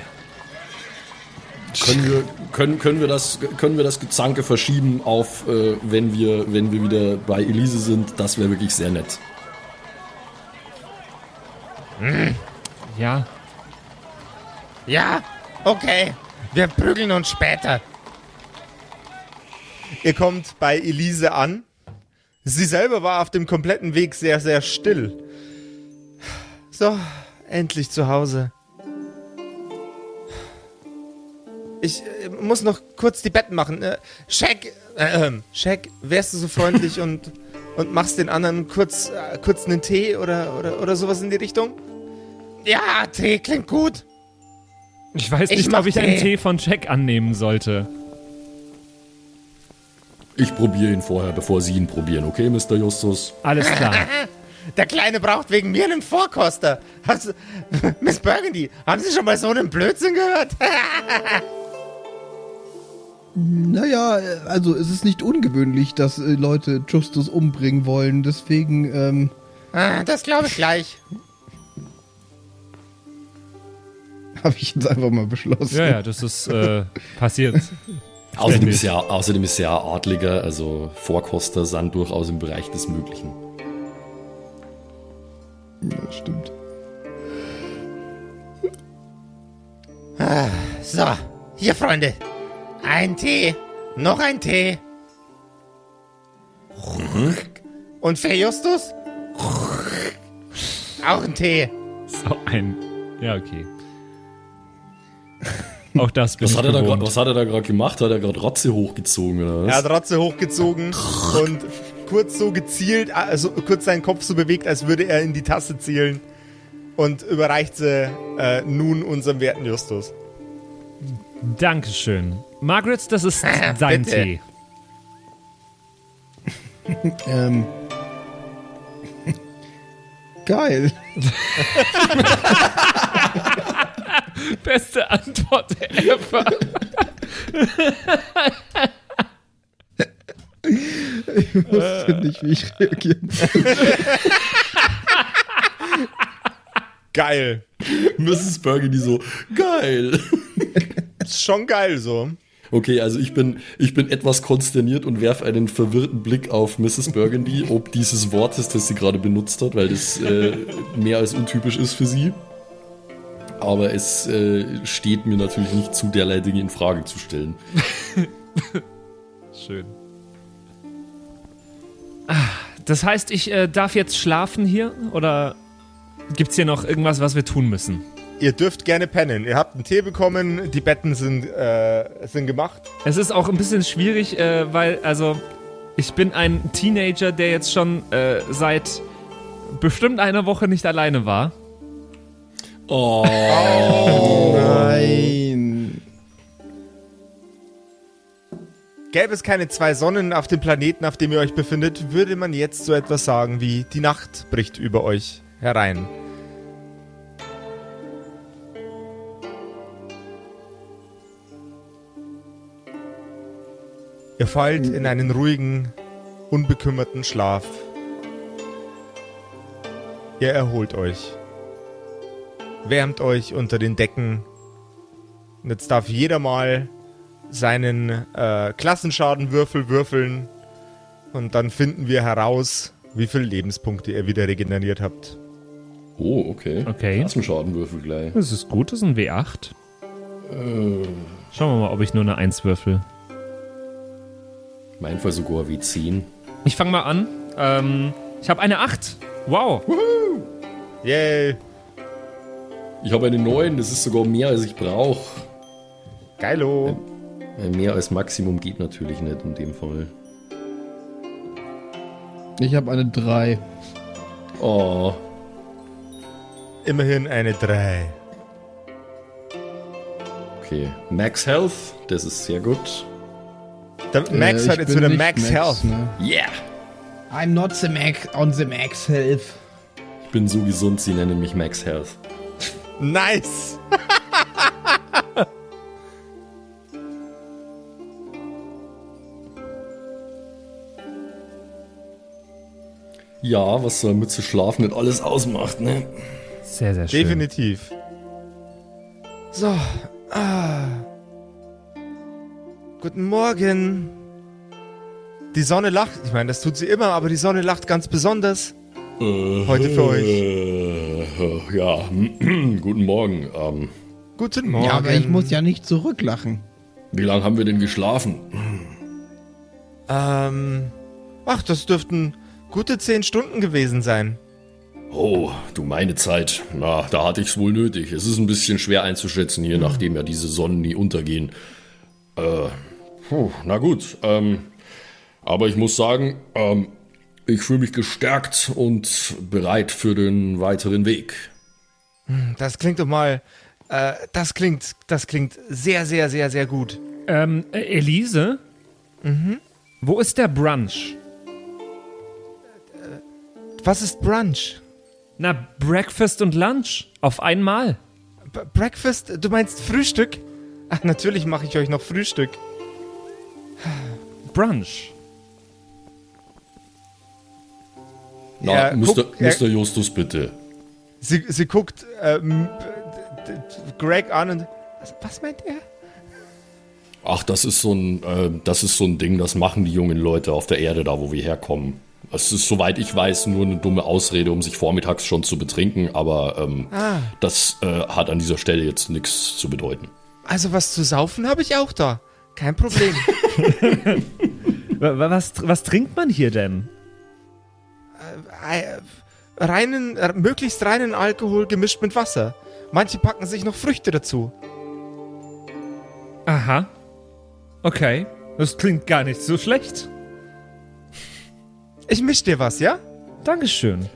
Können wir, können, können wir, das, können wir das Gezanke verschieben auf, äh, wenn, wir, wenn wir wieder bei Elise sind? Das wäre wirklich sehr nett. Ja. Ja, okay. Wir prügeln uns später. Ihr kommt bei Elise an. Sie selber war auf dem kompletten Weg sehr, sehr still. So, endlich zu Hause. Ich äh, muss noch kurz die Betten machen. Äh, Shaq, äh, ähm, Shaq, wärst du so freundlich und, und machst den anderen kurz, äh, kurz einen Tee oder, oder, oder sowas in die Richtung? Ja, Tee klingt gut. Ich weiß Ich nicht, mach ob ich einen Tee. Tee von Jack annehmen sollte. Ich probiere ihn vorher, bevor Sie ihn probieren, okay, Mr. Justus? Alles klar. Der Kleine braucht wegen mir einen Vorkoster. Hast, Miss Burgundy, haben Sie schon mal so einen Blödsinn gehört? Naja, also es ist nicht ungewöhnlich, dass äh, Leute Justus umbringen wollen. Deswegen, ähm, Ah, das glaube ich gleich. habe ich jetzt einfach mal beschlossen. Ja, ja, das ist äh, passiert. Außerdem ist, ja, außerdem ist ja Adliger, also Vorkoster sind durchaus im Bereich des Möglichen. Ja, stimmt. So, hier, Freunde. Ein Tee. Noch ein Tee. Und für Justus? Auch ein Tee. So ein. Ja, okay. Auch das bin Was ich hat, er da grad, gewohnt. was hat er da gerade gemacht? Hat er gerade Rotze hochgezogen oder Er was? hat Rotze hochgezogen und kurz so gezielt, also kurz seinen Kopf so bewegt, als würde er in die Tasse zielen. Und überreicht sie äh, nun unserem werten Justus. Dankeschön. Margaret, das ist dein Bitte. Tee. Ähm. Geil. Beste Antwort ever. Ich wusste nicht, wie ich reagieren soll. Geil. Mrs. Burgundy so, geil. Ist schon geil so. Okay, also ich bin, ich bin etwas konsterniert und werfe einen verwirrten Blick auf Mrs. Burgundy, ob dieses Wortes, das sie gerade benutzt hat, weil das äh, mehr als untypisch ist für sie. Aber es äh, steht mir natürlich nicht zu, derlei Dinge in Frage zu stellen. Schön. Ah, Das heißt, ich äh, darf jetzt schlafen hier? Oder gibt's hier noch irgendwas, was wir tun müssen? Ihr dürft gerne pennen. Ihr habt einen Tee bekommen, die Betten sind, äh, sind gemacht. Es ist auch ein bisschen schwierig, äh, weil, also, ich bin ein Teenager, der jetzt schon äh, seit bestimmt einer Woche nicht alleine war. Oh, Nein. Gäbe es keine zwei Sonnen auf dem Planeten, auf dem ihr euch befindet, würde man jetzt so etwas sagen wie die Nacht bricht über euch herein. Ihr fallt in einen ruhigen, unbekümmerten Schlaf. Ihr erholt euch. Wärmt euch unter den Decken. Und jetzt darf jeder mal seinen äh, Klassenschadenwürfel würfeln. Und dann finden wir heraus, wie viele Lebenspunkte ihr wieder regeneriert habt. Oh, okay. Okay. Klassenschadenwürfel gleich. Das ist gut, das ist ein W8. Äh, Schauen wir mal, ob ich nur eine 1 würfel. mein Fall sogar wie 10. Ich fange mal an. Ähm, ich habe eine 8. Wow. Yay! Ich habe eine 9, das ist sogar mehr, als ich brauche. Geilo! Mehr als Maximum geht natürlich nicht in dem Fall. Ich habe eine 3. Oh, Immerhin eine 3. okay. Max Health, das ist sehr gut. Der Max Äh, hat jetzt wieder nicht Max, Health. Ne? Yeah! I'm not the Max on the Max Health. Ich bin so gesund, sie nennen mich Max Health. Nice! Ja, was soll mit zu schlafen nicht alles ausmacht, ne? Sehr, sehr schön. Definitiv. So. Ah. Guten Morgen. Die Sonne lacht. Ich meine, das tut sie immer, aber die Sonne lacht ganz besonders. Heute für euch. Äh, ja, guten Morgen. Ähm, Guten Morgen. Ja, aber ich muss ja nicht zurücklachen. wie lange haben wir denn geschlafen? Ähm. Ach, das dürften gute zehn Stunden gewesen sein. Oh, du meine Zeit. Na, da hatte ich's wohl nötig. Es ist ein bisschen schwer einzuschätzen hier, nachdem ja diese Sonnen nie untergehen. Äh, puh, na gut. Ähm, aber ich muss sagen, ähm, ich fühle mich gestärkt und bereit für den weiteren Weg. Das klingt doch mal. Äh, das klingt. Das klingt sehr, sehr, sehr, sehr gut. Ähm, äh, Elise? Wo ist der Brunch? Was ist Brunch? Na, Breakfast und Lunch. Auf einmal. B Breakfast? Du meinst Frühstück? Ach, natürlich mache ich euch noch Frühstück. Brunch. Na, Ja, Mr. guck, ja. Mr. Justus, bitte. Sie, sie guckt ähm, Greg an und. Was, was meint er? Ach, das ist so ein, äh, das ist so ein Ding, das machen die jungen Leute auf der Erde, da wo wir herkommen. Es ist, soweit ich weiß, nur eine dumme Ausrede, um sich vormittags schon zu betrinken, aber ähm, Ah. das äh, hat an dieser Stelle jetzt nichts zu bedeuten. Also, was zu saufen habe ich auch da. Kein Problem. Wa- wa- Was, was trinkt man hier denn? Äh, reinen, äh, möglichst reinen Alkohol gemischt mit Wasser. Manche packen sich noch Früchte dazu. Aha. Okay. Das klingt gar nicht so schlecht. Ich misch dir was, ja? Dankeschön.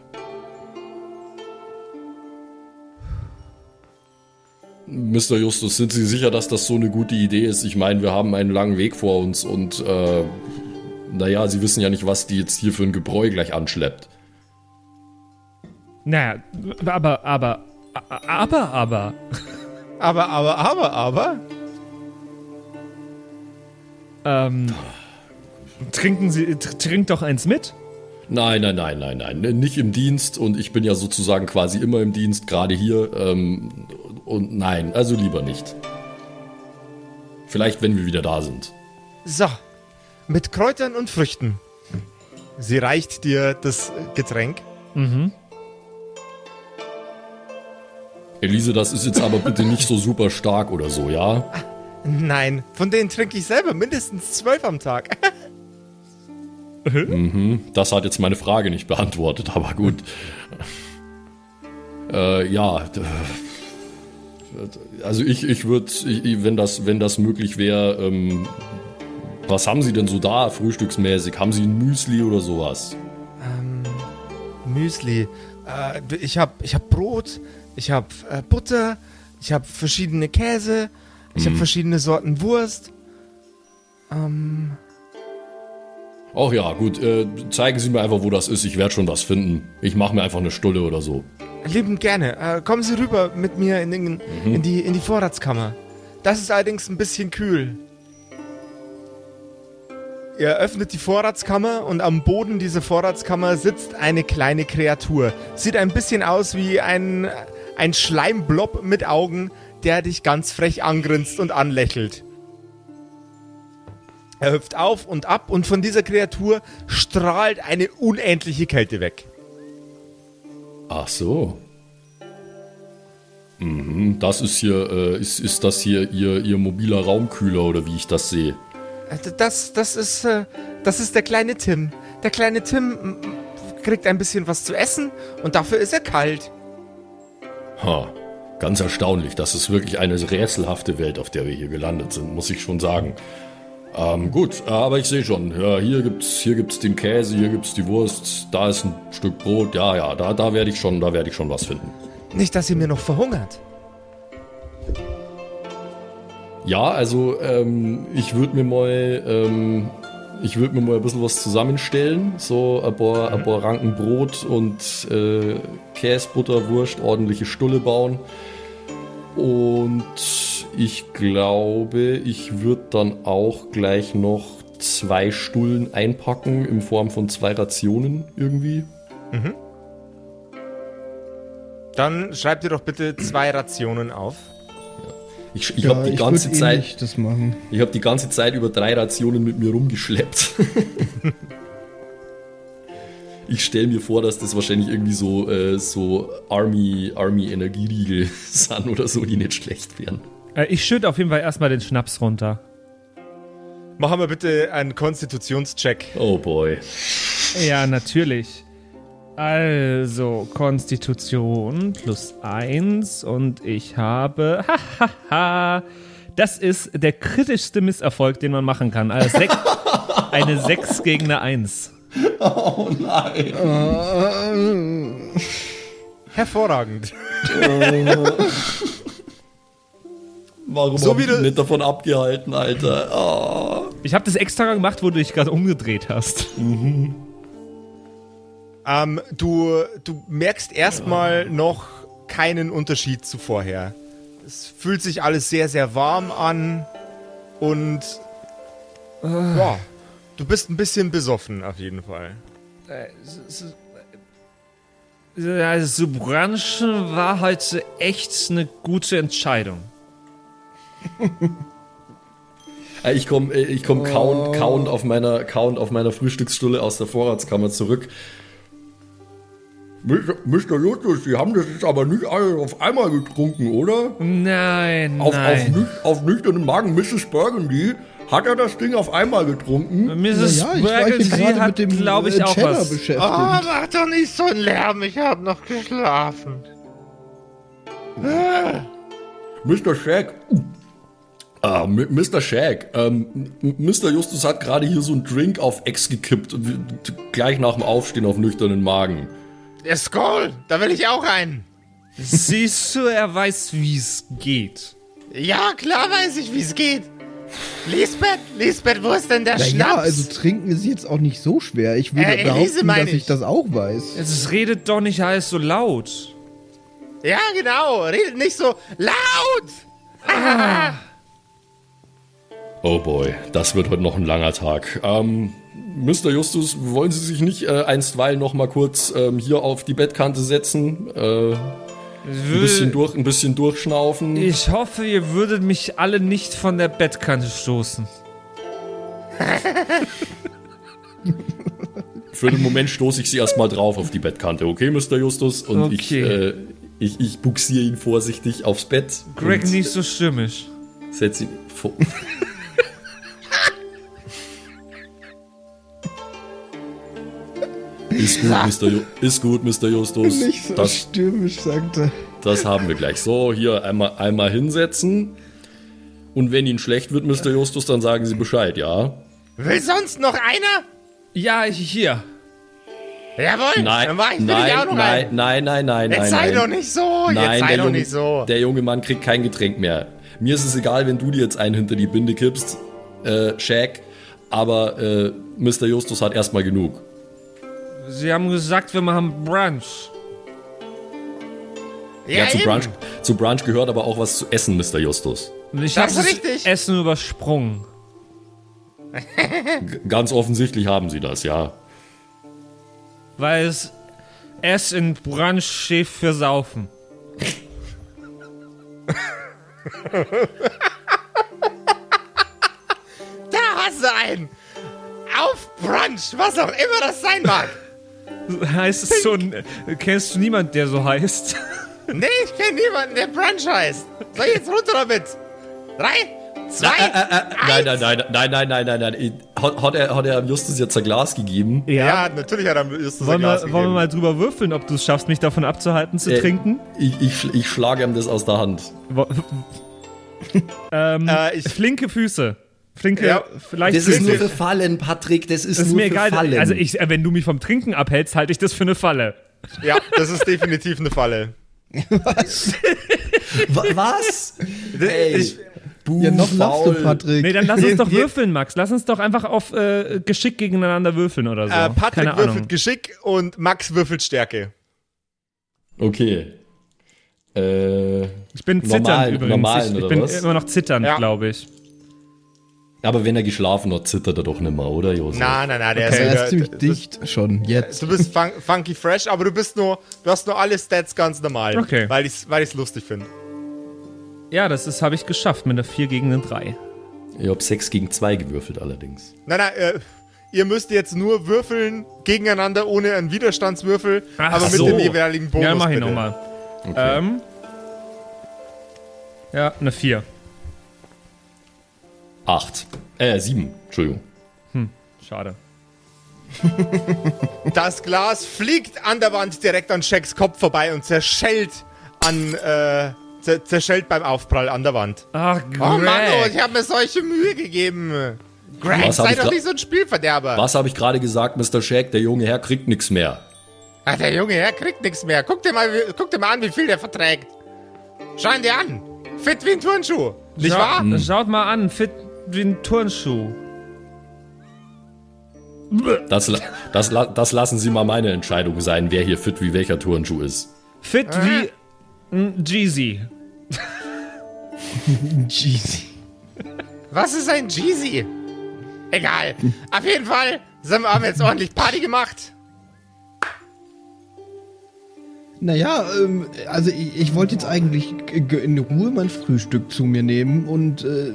Mr. Justus, sind Sie sicher, dass das so eine gute Idee ist? Ich meine, wir haben einen langen Weg vor uns und äh, naja, Sie wissen ja nicht, was die jetzt hier für ein Gebräu gleich anschleppt. Naja, aber, aber, aber, aber. Aber, aber, aber, aber. Ähm, trinken Sie, tr- trinkt doch eins mit? Nein, nein, nein, nein, nein. Nicht im Dienst und ich bin ja sozusagen quasi immer im Dienst, gerade hier. Ähm, und nein, also lieber nicht. Vielleicht, wenn wir wieder da sind. So. Mit Kräutern und Früchten. Sie reicht dir das Getränk. Elise, das ist jetzt aber bitte nicht so super stark oder so, ja? Nein, von denen trinke ich selber mindestens zwölf am Tag. Das hat jetzt meine Frage nicht beantwortet, aber gut. Äh, ja, also ich, ich würde, wenn das, wenn das möglich wäre, ähm, was haben Sie denn so da, frühstücksmäßig? Haben Sie ein Müsli oder sowas? Müsli. Äh, ich habe ich hab Brot, ich habe äh, Butter, ich habe verschiedene Käse, ich habe verschiedene Sorten Wurst. Ähm, Ach ja, gut, äh, zeigen Sie mir einfach, wo das ist. Ich werde schon was finden. Ich mache mir einfach eine Stulle oder so. liebend gerne. Äh, kommen Sie rüber mit mir in, den, in, die, in die Vorratskammer. Das ist allerdings ein bisschen kühl. Ihr öffnet die Vorratskammer und am Boden dieser Vorratskammer sitzt eine kleine Kreatur. Sieht ein bisschen aus wie ein, ein Schleimblob mit Augen, der dich ganz frech angrinst und anlächelt. Er hüpft auf und ab und von dieser Kreatur strahlt eine unendliche Kälte weg. Ach so. Mhm, das ist hier, äh, ist, ist das hier Ihr, Ihr mobiler Raumkühler oder wie ich das sehe? Äh, Das, das ist, äh, das ist der kleine Tim. Der kleine Tim kriegt ein bisschen was zu essen und dafür ist er kalt. Ha, ganz erstaunlich. Das ist wirklich eine rätselhafte Welt, auf der wir hier gelandet sind, muss ich schon sagen. Ähm, gut, aber ich sehe schon. Ja, hier gibt's, hier gibt's den Käse, hier gibt's die Wurst, da ist ein Stück Brot. Ja, ja, da, da werde ich schon, da werde ich schon was finden. Nicht, dass ihr mir noch verhungert. Ja, also ähm, ich würde mir mal, ähm, ich würde mir mal ein bisschen was zusammenstellen, so ein paar, ein paar Ranken Brot und äh, Käse, Butter, Wurst, ordentliche Stulle bauen. Und ich glaube, ich würde dann auch gleich noch zwei Stullen einpacken in Form von zwei Rationen irgendwie. Dann schreibt ihr doch bitte zwei Rationen auf. Ich, ich habe die ich ganze würd Zeit, ähnlich das machen. ich habe die ganze Zeit über drei Rationen mit mir rumgeschleppt. ich stelle mir vor, dass das wahrscheinlich irgendwie so, äh, so Army, Army Energieriegel sind oder so, die nicht schlecht wären. Äh, ich schütte auf jeden Fall erstmal den Schnaps runter. Machen wir bitte einen Konstitutionscheck. Oh boy. Ja, natürlich. Also, Konstitution plus 1 und ich habe. Hahaha. das ist der kritischste Misserfolg, den man machen kann. Also sech, eine 6 gegen eine 1. Oh nein. Hervorragend. Warum So hab wie ich du- nicht davon abgehalten, Alter? Oh. Ich habe das extra gemacht, wo du dich gerade umgedreht hast. Ähm, du, du merkst erstmal noch keinen Unterschied zu vorher. Es fühlt sich alles sehr, sehr warm an und ja, du bist ein bisschen besoffen auf jeden Fall. Also, Branchen war heute echt eine gute Entscheidung. Äh, Ich komme ich komm count, count, auf meiner, count auf meiner Frühstücksstulle aus der Vorratskammer zurück. Mr. Justus, Sie haben das jetzt aber nicht alle auf einmal getrunken, oder? Nein, Auf, auf, nein. nüch, auf nüchternen Magen, Mrs. Burgundy, hat er das Ding auf einmal getrunken? Mrs. Ja, ich hier Burgundy hat, mit dem glaube ich, äh, auch Cheddar was. beschäftigt. mach doch nicht so einen Lärm, ich habe noch geschlafen. Mr. Shag. Ah, Mr. Shag. Ähm, Mr. Justus hat gerade hier so einen Drink auf Ex gekippt. Gleich nach dem Aufstehen auf nüchternen Magen. Der Skoll, da will ich auch rein. Siehst du, er weiß, wie es geht. Ja, klar weiß ich, wie es geht. Lisbeth, Lisbeth, wo ist denn der Na Schnaps? ja, also trinken ist jetzt auch nicht so schwer. Ich würde Äh, behaupten, dass ich ich. das auch weiß. Es redet doch nicht alles so laut. ja, genau, redet nicht so laut. Oh boy, das wird heute noch ein langer Tag. Ähm, Mr. Justus, wollen Sie sich nicht äh, einstweilen noch mal kurz ähm, hier auf die Bettkante setzen? Äh, ein, bisschen durch, ein bisschen durchschnaufen? Ich hoffe, ihr würdet mich alle nicht von der Bettkante stoßen. Für den Moment stoße ich Sie erstmal drauf auf die Bettkante, okay, Mr. Justus? Und ich, Okay. äh, ich, ich buxiere ihn vorsichtig aufs Bett. Greg nicht so stürmisch. Setze ihn vor. Ist gut, Mr. Ju ist gut, Mr. Justus. Nicht so das, stürmisch, sagte. das haben wir gleich. So, hier einmal, einmal hinsetzen. Und wenn Ihnen schlecht wird, Mr. Justus, dann sagen Sie Bescheid, ja? Will sonst noch einer? Ja, hier. Jawohl, Nein, dann war ich will ich nein, auch noch nein, nein, nein, nein, Jetzt nein, sei nein. doch nicht so, jetzt Nein, sei der doch junge, nicht so. der junge Mann kriegt kein Getränk mehr. Mir ist es egal, wenn du dir jetzt einen hinter die Binde kippst. äh, Shaq, aber äh, Mr. Justus hat erstmal genug. Sie haben gesagt, wir machen Brunch. Ja, zu, eben. Brunch, zu Brunch gehört aber auch was zu essen, Mr. Justus. Ich Das habe das richtig. Essen übersprungen. Ganz offensichtlich haben sie das, ja. Weil es S in Brunch steht für Saufen. Da hast du einen. Auf Brunch, was auch immer das sein mag. Heißt es so ein. Kennst du niemand, der so heißt? Nee, ich kenne niemanden, der Brunch heißt. Soll ich jetzt runter damit? Drei, zwei, Nein, nein, nein, nein, nein, nein, nein, nein. Hat, hat, er, hat er Justus jetzt ein Glas gegeben? Ja, natürlich hat er Justus ein Wollen wir, Glas wollen wir gegeben. mal drüber würfeln, ob du es schaffst, mich davon abzuhalten zu Äh, trinken? Ich, ich, ich schlage ihm das aus der Hand. Wo- ähm, Äh, ich- flinke Füße. Flinke, Ja, vielleicht Das ist nur für Fallen, Patrick. Das ist, Das ist nur mir für egal. Fallen. Also ich, wenn du mich vom Trinken abhältst, halte ich das für eine Falle. Ja, das ist definitiv eine Falle. Wa- Was? Ey, Ich- buh, Ja, noch lachst du. Patrick. Nee, dann lass uns doch würfeln, Max. Lass uns doch einfach auf äh, Geschick gegeneinander würfeln oder so. Äh, Patrick Keine würfelt Ahnung. Geschick und Max würfelt Stärke. Okay. Äh, Ich bin zitternd Normalen- übrigens. normalen, ich, ich oder bin was? immer noch zitternd, Ja. glaube ich. Aber wenn er geschlafen hat, zittert er doch nicht mehr, oder, Josef? Nein, nein, nein, der Okay. ist, er ist ziemlich das- dicht schon, jetzt. Du bist fun funky fresh, aber du bist nur, du hast nur alle Stats ganz normal. Okay. Weil ich es weil ich's lustig finde. Ja, das ist- habe ich geschafft mit einer 4 gegen eine 3. Ich hab 6 gegen 2 gewürfelt allerdings. Nein, nein, äh, ihr müsst jetzt nur würfeln gegeneinander ohne einen Widerstandswürfel, Ach aber mit so. dem jeweiligen Bonus. Ja, mach ich nochmal. Okay. Ähm. Ja, eine 4. 8. Äh, 7. Entschuldigung. Schade. Das Glas fliegt an der Wand direkt an Shacks Kopf vorbei und zerschellt an, äh, zer zerschellt beim Aufprall an der Wand. Ach, Greg. Oh Mann, oh, ich habe mir solche Mühe gegeben. Greg, Was sei doch nicht so ein Spielverderber. Was habe ich gerade gesagt, Mr. Shaq? Der junge Herr kriegt nichts mehr. Ach, der junge Herr kriegt nichts mehr. Guck dir, mal, guck dir mal an, wie viel der verträgt. Schau ihn dir an. Fit wie ein Turnschuh. Nicht Schau- wahr? Schaut mal an, fit wie ein Turnschuh. Das, das, das lassen Sie mal meine Entscheidung sein, wer hier fit wie welcher Turnschuh ist. Fit wie ein Jeezy. Jeezy. Was ist ein Jeezy? Egal. Auf jeden Fall sind wir, haben wir jetzt ordentlich Party gemacht. Naja, ähm, also ich, ich wollte jetzt eigentlich in Ruhe mein Frühstück zu mir nehmen und äh,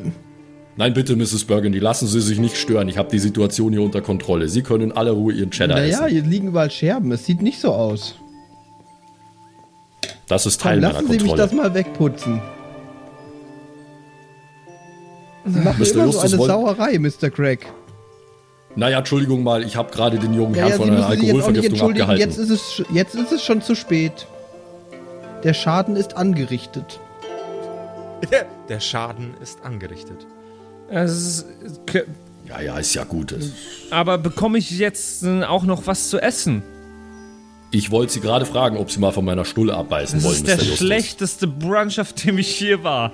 Nein, bitte, Mrs. Burgundy, lassen Sie sich nicht stören. Ich habe die Situation hier unter Kontrolle. Sie können in aller Ruhe Ihren Cheddar naja, essen. hier liegen überall Scherben. Es sieht nicht so aus. Das ist Komm, Teil meiner lassen Sie mich Kontrolle. das mal wegputzen. Sie machen Mr. immer so Justus eine wollen- Sauerei, Mr. Craig. Naja, Entschuldigung mal, ich habe gerade den jungen Ja, Herrn ja, von Sie einer Alkoholvergiftung abgehalten. Jetzt ist, es, jetzt ist es schon zu spät. Der Schaden ist angerichtet. Der Schaden ist angerichtet. Es ist, Ja, ja, ist ja gut. Das- aber bekomme ich jetzt auch noch was zu essen? Ich wollte Sie gerade fragen, ob Sie mal von meiner Stulle abbeißen Das wollen, ist der Mr. Justus. schlechteste Brunch, auf dem ich hier war.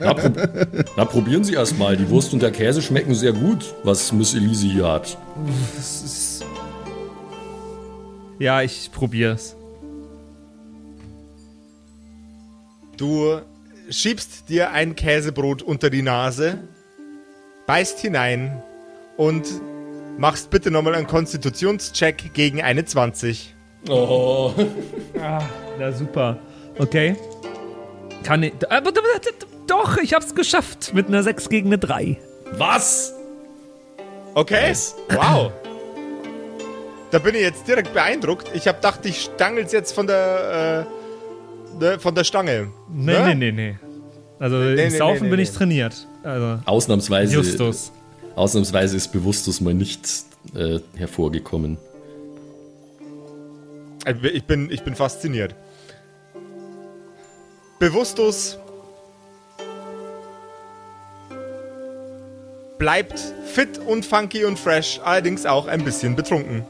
Na, prob na, probieren Sie erst mal. Die Wurst und der Käse schmecken sehr gut, was Miss Elise hier hat. Das ist ja, ich probier's. Du schiebst dir ein Käsebrot unter die Nase, beißt hinein und machst bitte nochmal einen Konstitutionscheck gegen eine 20. Oh. Na super. Okay. Kann ich. Aber doch, ich hab's geschafft. Mit einer 6 gegen eine 3. Was? Okay, Nice. wow. Da bin ich jetzt direkt beeindruckt. Ich hab gedacht, ich stangel's jetzt von der, äh, ne, von der Stange. Nee, Ne? nee, nee, nee. Also Nee, im nee, Saufen nee, bin nee. ich trainiert. Also Ausnahmsweise, Justus. ausnahmsweise ist Bewusstes mal nicht äh, hervorgekommen. Ich bin, ich bin fasziniert. Bewusstlos bleibt fit und funky und fresh, allerdings auch ein bisschen betrunken.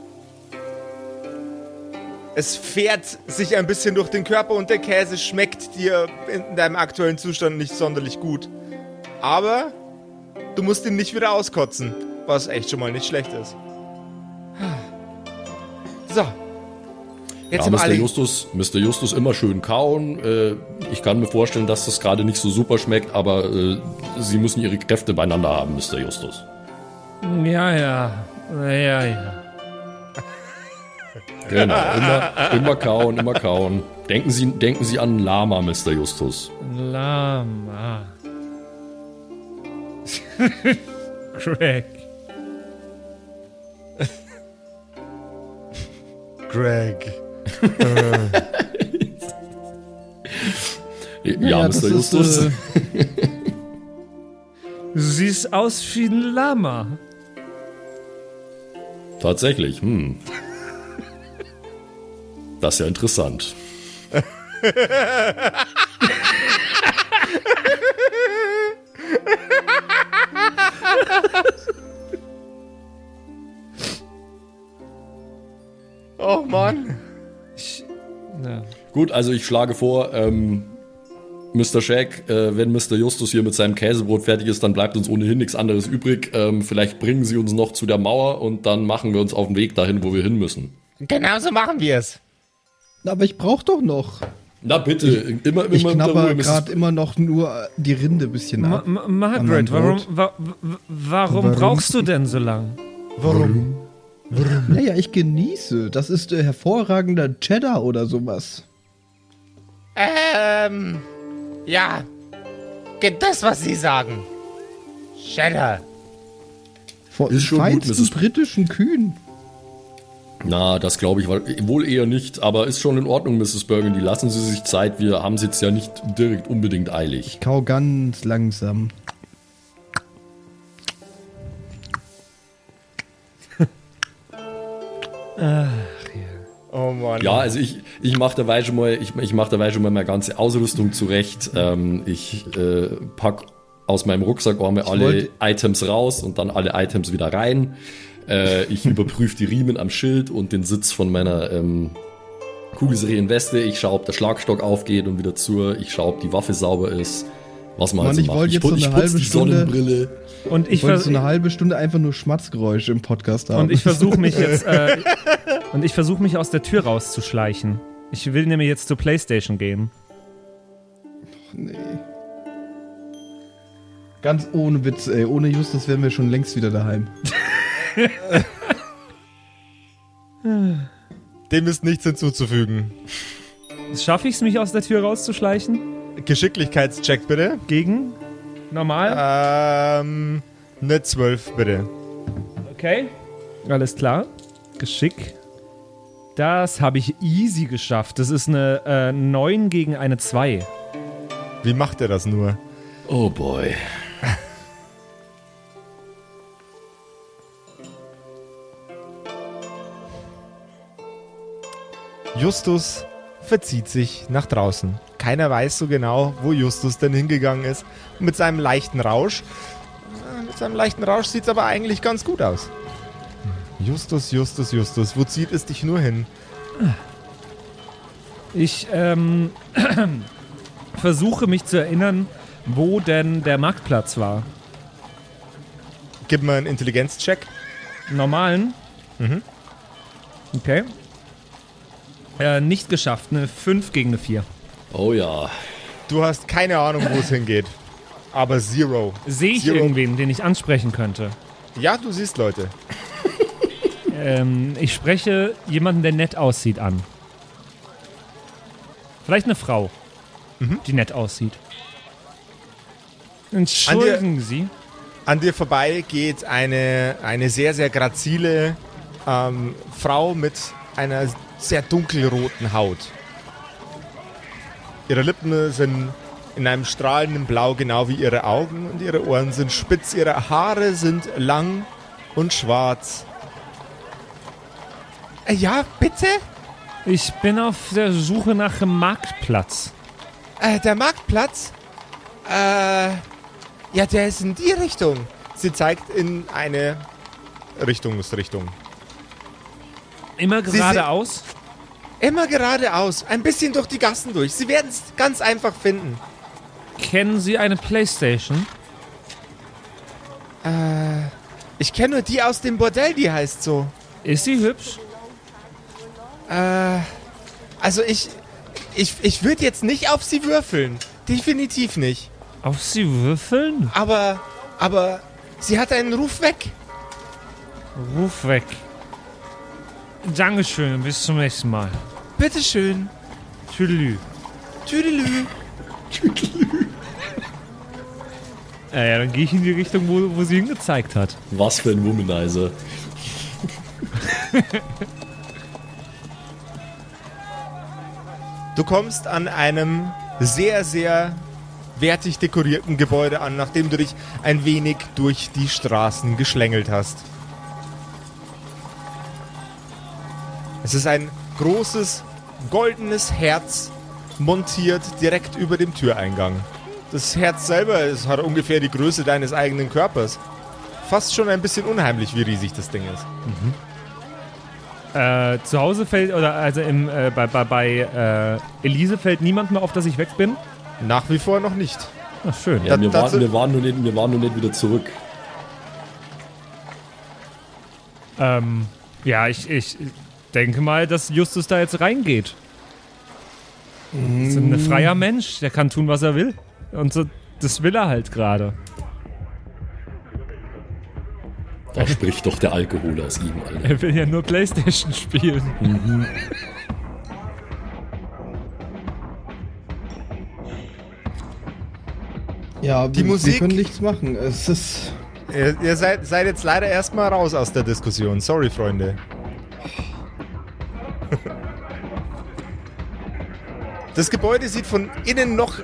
Es fährt sich ein bisschen durch den Körper und der Käse schmeckt dir in deinem aktuellen Zustand nicht sonderlich gut. Aber du musst ihn nicht wieder auskotzen, was echt schon mal nicht schlecht ist. So. Jetzt Ja, Mr. alle. Justus, Mr. Justus immer schön kauen. Äh, ich kann mir vorstellen, dass das gerade nicht so super schmeckt, aber äh, Sie müssen Ihre Kräfte beieinander haben, Mr. Justus. Ja, ja. Ja, ja. Genau, immer, immer kauen, immer kauen. Denken Sie, denken Sie an Lama, Mr. Justus. Lama. Craig. Greg. Ja, das Mr. ist, Justus. äh, Du siehst aus wie ein Lama. Tatsächlich, hm. Das ist ja interessant. Oh Mann. Ja. Gut, also ich schlage vor, ähm, Mr. Shaq, äh, wenn Mr. Justus hier mit seinem Käsebrot fertig ist, dann bleibt uns ohnehin nichts anderes übrig. Ähm, vielleicht bringen Sie uns noch zu der Mauer und dann machen wir uns auf den Weg dahin, wo wir hin müssen. Genau so machen wir es. Aber ich brauch doch noch. Na bitte, immer, immer Ich knabber gerade immer noch nur die Rinde ein bisschen Ma ab. Ma Margaret, warum, wa wa- warum, Warum? brauchst du denn so lang? Warum? Naja, ich genieße. Das ist äh, hervorragender Cheddar oder sowas. Ähm. Ja. Geht das, was Sie sagen. Cheddar. Von Ist schon gut, britischen Kühen. Na, das glaube ich wohl eher nicht, aber ist schon in Ordnung, Mrs. Burgundy. Lassen Sie sich Zeit, wir haben es jetzt ja nicht direkt unbedingt eilig. Kau ganz langsam. Oh Mann. Ja, also ich, ich mache dabei schon mal, ich, ich mach dabei schon mal meine ganze Ausrüstung zurecht. Ähm, ich äh, pack aus meinem Rucksack einmal alle Items raus und dann alle Items wieder rein. Äh, ich überprüfe die Riemen am Schild und den Sitz von meiner ähm, kugelsicheren Weste. Ich schaue, ob der Schlagstock aufgeht und wieder zu. Ich schaue, ob die Waffe sauber ist. Was man Mann, also ich macht. wollte jetzt put- so eine ich halbe die Stunde- Sonnenbrille. Und Ich ich, wollte so eine halbe Stunde einfach nur Schmatzgeräusche im Podcast haben. und ich versuche mich jetzt äh, und ich versuche mich aus der Tür rauszuschleichen. Ich will nämlich jetzt zur Playstation gehen. Nee. Ganz ohne Witz, ey. Ohne Justus wären wir schon längst wieder daheim. Dem ist nichts hinzuzufügen. Schaffe ich es, mich aus der Tür rauszuschleichen? Geschicklichkeitscheck bitte. Gegen? Normal? Ähm. Eine 12 bitte. Okay. Alles klar. Geschick. Das habe ich easy geschafft. Das ist eine äh, 9 gegen eine 2. Wie macht er das nur? Oh boy. Justus verzieht sich nach draußen. Keiner weiß so genau, wo Justus denn hingegangen ist. Mit seinem leichten Rausch. Äh, Mit seinem leichten Rausch sieht es aber eigentlich ganz gut aus. Justus, Justus, Justus, wo zieht es dich nur hin? Ich ähm, versuche mich zu erinnern, wo denn der Marktplatz war. Gib mir einen Intelligenzcheck. Normalen? Mhm. Okay. Äh, nicht geschafft. Eine 5 gegen eine 4. Oh ja. Du hast keine Ahnung, wo es hingeht. Aber Zero. Sehe ich Zero. irgendwen, den ich ansprechen könnte? Ja, du siehst Leute. Ähm, ich spreche jemanden, der nett aussieht, an. Vielleicht eine Frau, die nett aussieht. Entschuldigen Sie. An dir vorbei geht eine, eine sehr, sehr grazile ähm, Frau mit einer sehr dunkelroten Haut. Ihre Lippen sind in einem strahlenden Blau, genau wie ihre Augen, und ihre Ohren sind spitz. Ihre Haare sind lang und schwarz. Äh, ja, bitte? Ich bin auf der Suche nach dem Marktplatz. Äh, der Marktplatz? Äh, ja, der ist in die Richtung. Sie zeigt in eine Richtungsrichtung. Immer geradeaus? Immer geradeaus, ein bisschen durch die Gassen durch. Sie werden es ganz einfach finden. Kennen Sie eine Playstation? Äh, ich kenne nur die aus dem Bordell, die heißt so. Ist sie hübsch? Äh, also ich, ich, ich würde jetzt nicht auf sie würfeln. Definitiv nicht. Auf sie würfeln? Aber, aber sie hat einen Ruf weg. Ruf weg. Dankeschön, bis zum nächsten Mal. Bitteschön. Tüdelü. Tüdelü. Äh, ja, dann gehe ich in die Richtung, wo, wo sie hingezeigt hat. Was für ein Womanizer. Du kommst an einem sehr, sehr wertig dekorierten Gebäude an, nachdem du dich ein wenig durch die Straßen geschlängelt hast. Es ist ein großes goldenes Herz montiert direkt über dem Türeingang. Das Herz selber ist, hat ungefähr die Größe deines eigenen Körpers. Fast schon ein bisschen unheimlich, wie riesig das Ding ist. Äh, zu Hause fällt, oder also im, äh, bei, bei, bei äh, Elise fällt niemand mehr auf, dass ich weg bin. Nach wie vor noch nicht. Ach, schön. Ja, Da- wir, waren, wir, waren nur nicht, wir waren nur nicht wieder zurück. Ähm, ja, ich, ich denke mal, dass Justus da jetzt reingeht. Das ist ein freier Mensch, der kann tun, was er will. Und so, das will er halt gerade. Da spricht doch der Alkohol aus ihm, Alter. Er will ja nur Playstation spielen. Ja, Die wir, Musik- wir können nichts machen. Es ist. Ihr, ihr seid, seid jetzt leider erstmal raus aus der Diskussion. Sorry, Freunde. Das Gebäude sieht von innen noch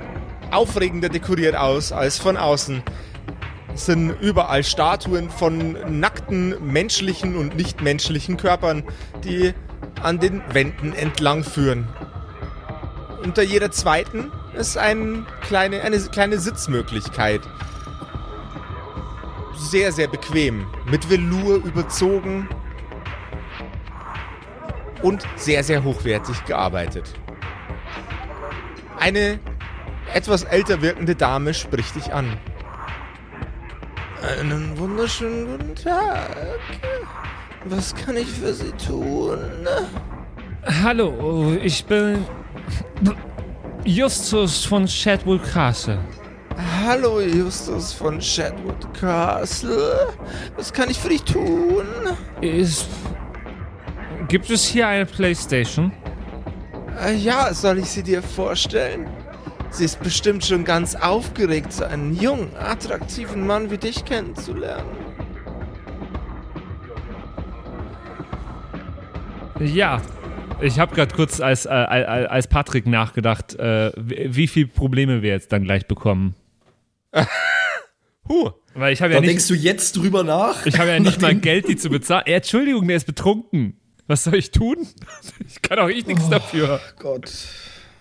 aufregender dekoriert aus als von außen. Es sind überall Statuen von nackten menschlichen und nichtmenschlichen Körpern, die an den Wänden entlang führen. Unter jeder zweiten ist ein kleine, eine kleine Sitzmöglichkeit sehr, sehr bequem. Mit Velour überzogen. Und sehr, sehr hochwertig gearbeitet. Eine etwas älter wirkende Dame spricht dich an. Einen wunderschönen guten Tag. Was kann ich für Sie tun? Hallo, ich bin Justus von Shadwood Castle. Hallo Justus von Shadwood Castle. Was kann ich für dich tun? Ist, gibt es hier eine Playstation? Äh, Ja, soll ich sie dir vorstellen? Sie ist bestimmt schon ganz aufgeregt, so einen jungen, attraktiven Mann wie dich kennenzulernen. Ja. Ich habe gerade kurz als, äh, als Patrick nachgedacht, äh, wie wie viel Probleme wir jetzt dann gleich bekommen. Huh. Weil ich habe ja nicht, denkst du jetzt drüber nach? ich habe ja nicht mal Geld, die zu bezahlen. Äh, Entschuldigung, der ist betrunken. Was soll ich tun? Ich kann auch ich nichts dafür. Gott.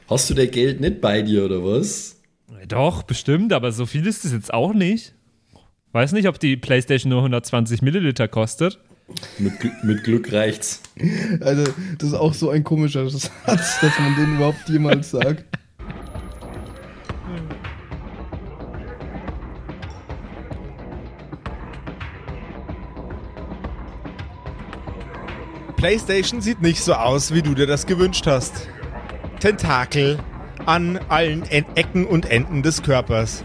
Hast du der Geld nicht bei dir oder was? Doch, bestimmt, aber so viel ist es jetzt auch nicht. Weiß nicht, ob die Playstation nur 120 Milliliter kostet. Mit, mit Glück reicht's. Also, das ist auch so ein komischer Satz, dass man den überhaupt jemals sagt. PlayStation sieht nicht so aus, wie du dir das gewünscht hast. Tentakel an allen en Ecken und Enden des Körpers.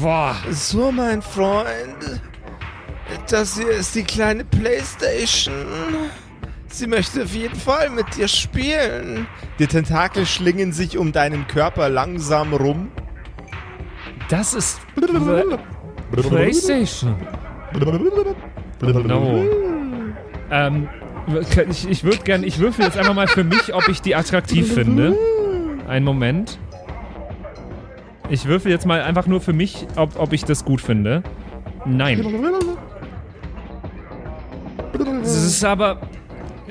Boah. So, mein Freund. Das hier ist die kleine Playstation. Sie möchte auf jeden Fall mit dir spielen. Die Tentakel schlingen sich um deinen Körper langsam rum. Das ist PlayStation. No. Ähm, ich, ich würde gerne, ich würfel jetzt einfach mal für mich, ob ich die attraktiv finde. Einen Moment. Ich würfel jetzt mal einfach nur für mich, ob, ob ich das gut finde. Nein. Es ist aber,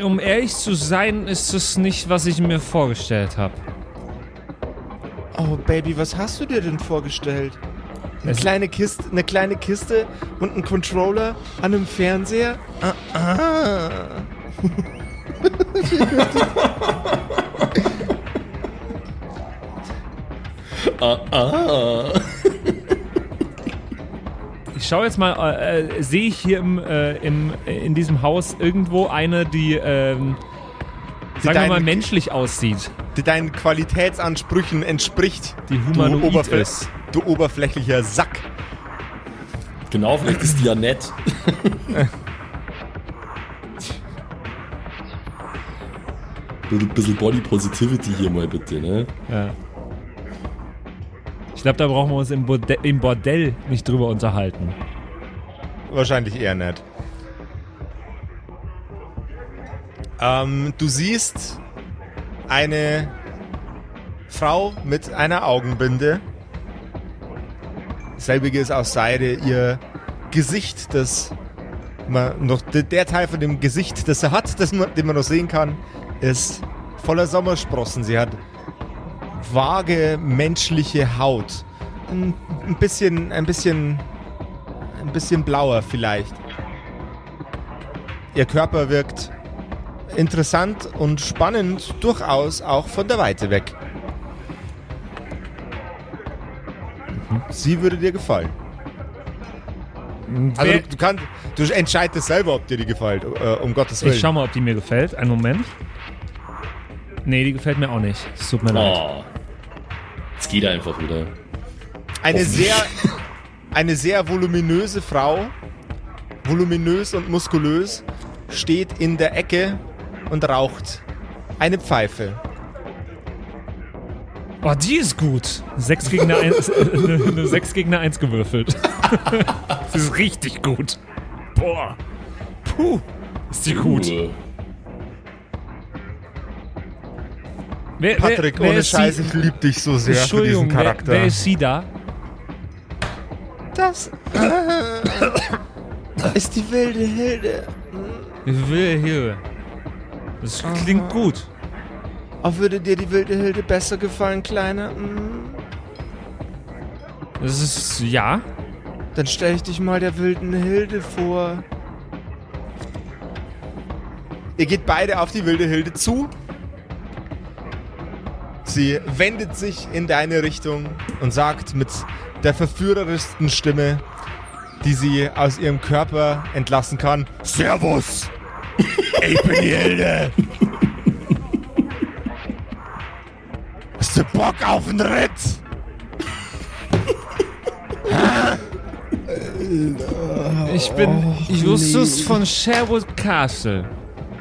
um ehrlich zu sein, ist es nicht, was ich mir vorgestellt habe. Oh, Baby, was hast du dir denn vorgestellt? Eine Es- kleine Kiste, eine kleine Kiste und ein Controller an einem Fernseher? Ah, ah. Ah, ah. ich schaue jetzt mal, äh, äh, sehe ich hier im, äh, im, in diesem Haus irgendwo eine, die, ähm, sagen wir mal, menschlich aussieht. Die deinen Qualitätsansprüchen entspricht. Die humanoid ist. Du oberflächlicher Sack. Genau, vielleicht ist die ja nett. Bisschen, bisschen Body Positivity hier mal bitte, ne? Ja. Ich glaube, da brauchen wir uns im, Borde im Bordell nicht drüber unterhalten. Wahrscheinlich eher nicht. Ähm, du siehst eine Frau mit einer Augenbinde. Selbige ist aus Seide. Ihr Gesicht, das man noch der- Teil von dem Gesicht, das sie hat, das man, den man noch sehen kann, ist voller Sommersprossen. Sie hat vage menschliche Haut. Ein, ein bisschen, ein bisschen ein bisschen blauer vielleicht. Ihr Körper wirkt interessant und spannend, durchaus auch von der Weite weg. Sie würde dir gefallen. Also du, du kannst, du entscheidest selber, ob dir die gefällt, äh, um Gottes Willen. Ich schau mal, ob die mir gefällt. Einen Moment. Nee, die gefällt mir auch nicht. Es tut mir leid. Oh. Es geht einfach wieder. Eine sehr, eine sehr voluminöse Frau, voluminös und muskulös, steht in der Ecke und raucht eine Pfeife. Oh, die ist gut. 6 gegen eine 1, eine, eine 6 gegen eine 1 gewürfelt. das ist richtig gut. Boah. Puh. Ist die gut. Uh, Wer, Patrick, wer, wer ohne Scheiß, sie? ich lieb dich so sehr für Entschuldigung, diesen wer, Charakter. wer ist sie da? das ist die wilde Hilde. Ich will hier. Das klingt gut. Auch würde dir die wilde Hilde besser gefallen, Kleiner? Hm, Das ist, ja. Dann stell ich dich mal der wilden Hilde vor. Ihr geht beide auf die wilde Hilde zu. Sie wendet sich in deine Richtung und sagt mit der verführerischsten Stimme, die sie aus ihrem Körper entlassen kann: Servus! Ich bin die Hilde! Bock auf einen Ritt? Ich bin Justus von Sherwood Castle.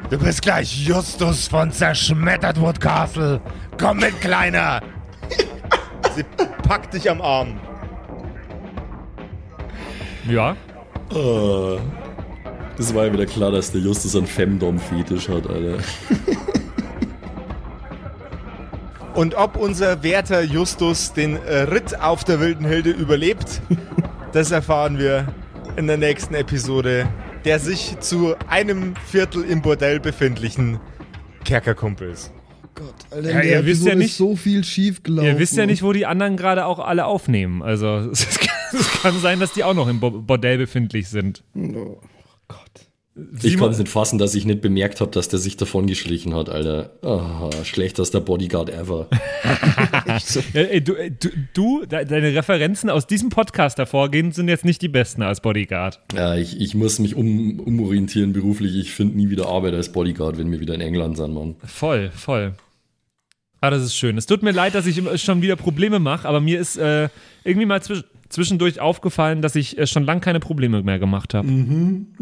Du bist gleich Justus von Zerschmettertwood Castle. Komm mit, Kleiner! Sie packt dich am Arm. Ja. uh, das war ja wieder klar, dass der Justus einen Femdom-Fetisch hat, Alter. Und ob unser werter Justus den äh, Ritt auf der wilden Hilde überlebt, das erfahren wir in der nächsten Episode der sich zu einem Viertel im Bordell befindlichen Kerkerkumpels. Gott, Alter, Ja, ihr wisst ja nicht- ist so viel schief gelaufen. Ihr wisst ja nicht, wo die anderen gerade auch alle aufnehmen. Also es kann, es kann sein, dass die auch noch im Bo Bordell befindlich sind. Oh Gott. Ich kann es nicht fassen, dass ich nicht bemerkt habe, dass der sich davon geschlichen hat, Alter. Ah, schlechtester Bodyguard ever. Du, du, du de deine Referenzen aus diesem Podcast hervorgehen, sind jetzt nicht die besten als Bodyguard. Ja, ich, ich muss mich um, umorientieren beruflich. Ich finde nie wieder Arbeit als Bodyguard, wenn wir wieder in England sind, Mann. Voll, voll. Ah, das ist schön. Es tut mir leid, dass ich immer schon wieder Probleme mache, aber mir ist äh, irgendwie mal zwisch zwischendurch aufgefallen, dass ich äh, schon lange keine Probleme mehr gemacht habe.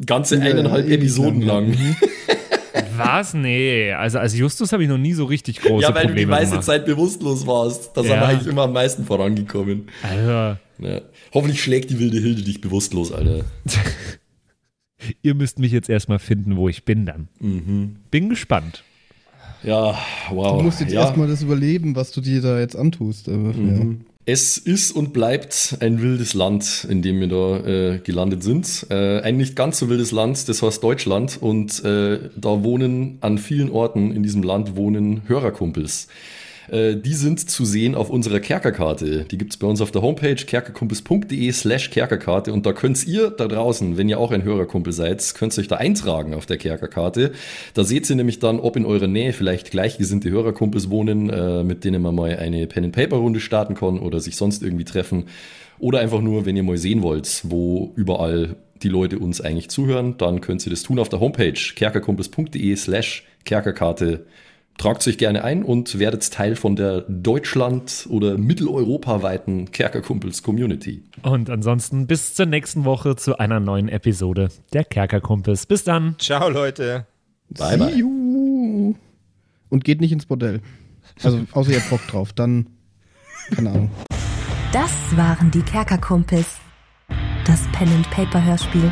Ganze eineinhalb ewig Episoden lang, lang. Was? Nee. Also als Justus habe ich noch nie so richtig große Ja, weil du die Probleme meiste gemacht. Zeit bewusstlos warst. Da sind Ja. wir eigentlich immer am meisten vorangekommen. Also, Ja. Hoffentlich schlägt die wilde Hilde dich bewusstlos, Alter. ihr müsst mich jetzt erstmal finden, wo ich bin dann. Mhm. Bin gespannt. Ja, wow. Du musst jetzt ja. erstmal das überleben, was du dir da jetzt antust. Aber, Mhm. Es ist und bleibt ein wildes Land, in dem wir da äh, gelandet sind. Äh, ein nicht ganz so wildes Land, das heißt Deutschland. Und äh, da wohnen an vielen Orten in diesem Land wohnen Hörerkumpels. Äh, die sind zu sehen auf unserer Kerkerkarte. Die gibt es bei uns auf der Homepage kerkerkumpels.de slash Kerkerkarte und da könnt ihr da draußen, wenn ihr auch ein Hörerkumpel seid, könnt ihr euch da eintragen auf der Kerkerkarte. Da seht ihr nämlich dann, ob in eurer Nähe vielleicht gleichgesinnte Hörerkumpels wohnen, äh, mit denen man mal eine Pen-and-Paper-Runde starten kann oder sich sonst irgendwie treffen. Oder einfach nur, wenn ihr mal sehen wollt, wo überall die Leute uns eigentlich zuhören, dann könnt ihr das tun auf der Homepage kerkerkumpels.de slash Kerkerkarte. Tragt sich gerne ein und werdet Teil von der Deutschland- oder mitteleuropaweiten Kerkerkumpels Community. Und ansonsten bis zur nächsten Woche zu einer neuen Episode der Kerkerkumpels. Bis dann. Ciao, Leute. Bye, bye. See you. Und geht nicht ins Bordell. Also, außer ihr habt Bock drauf. Dann, keine Ahnung. Das waren die Kerkerkumpels. Das Pen and Paper Hörspiel.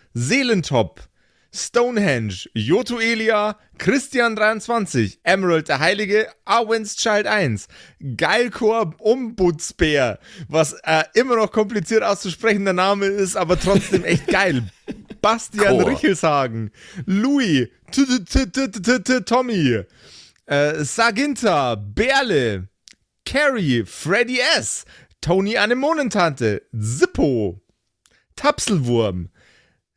Seelentop, Stonehenge, Joto Elia, Christian23, Emerald der Heilige, Arwen's Child 1, Geilkor Ombudsbär, was äh, immer noch kompliziert auszusprechender Name ist, aber trotzdem echt geil. Bastian Chor. Richelshagen, Louis, Tommy, äh, Saginta, Berle, Carrie, Freddy S., Tony Anemonentante, Zippo, Tapselwurm,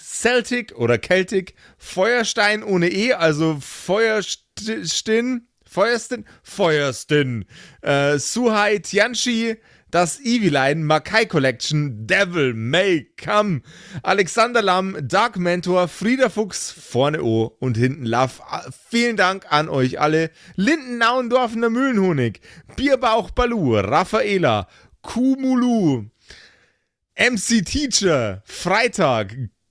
Celtic oder Celtic, Feuerstein ohne E, also Feuerstin, Feuerstin, Feuerstin, äh, Suhai Tianchi, das Eviline, Makai Collection, Devil May Come, Alexander Lamm, Dark Mentor, Frieda Fuchs, vorne O und hinten Love. Vielen Dank an euch alle. Lindennauendorfener Mühlenhonig, Bierbauch Balu, Raffaela, Kumulu, MC Teacher, Freitag,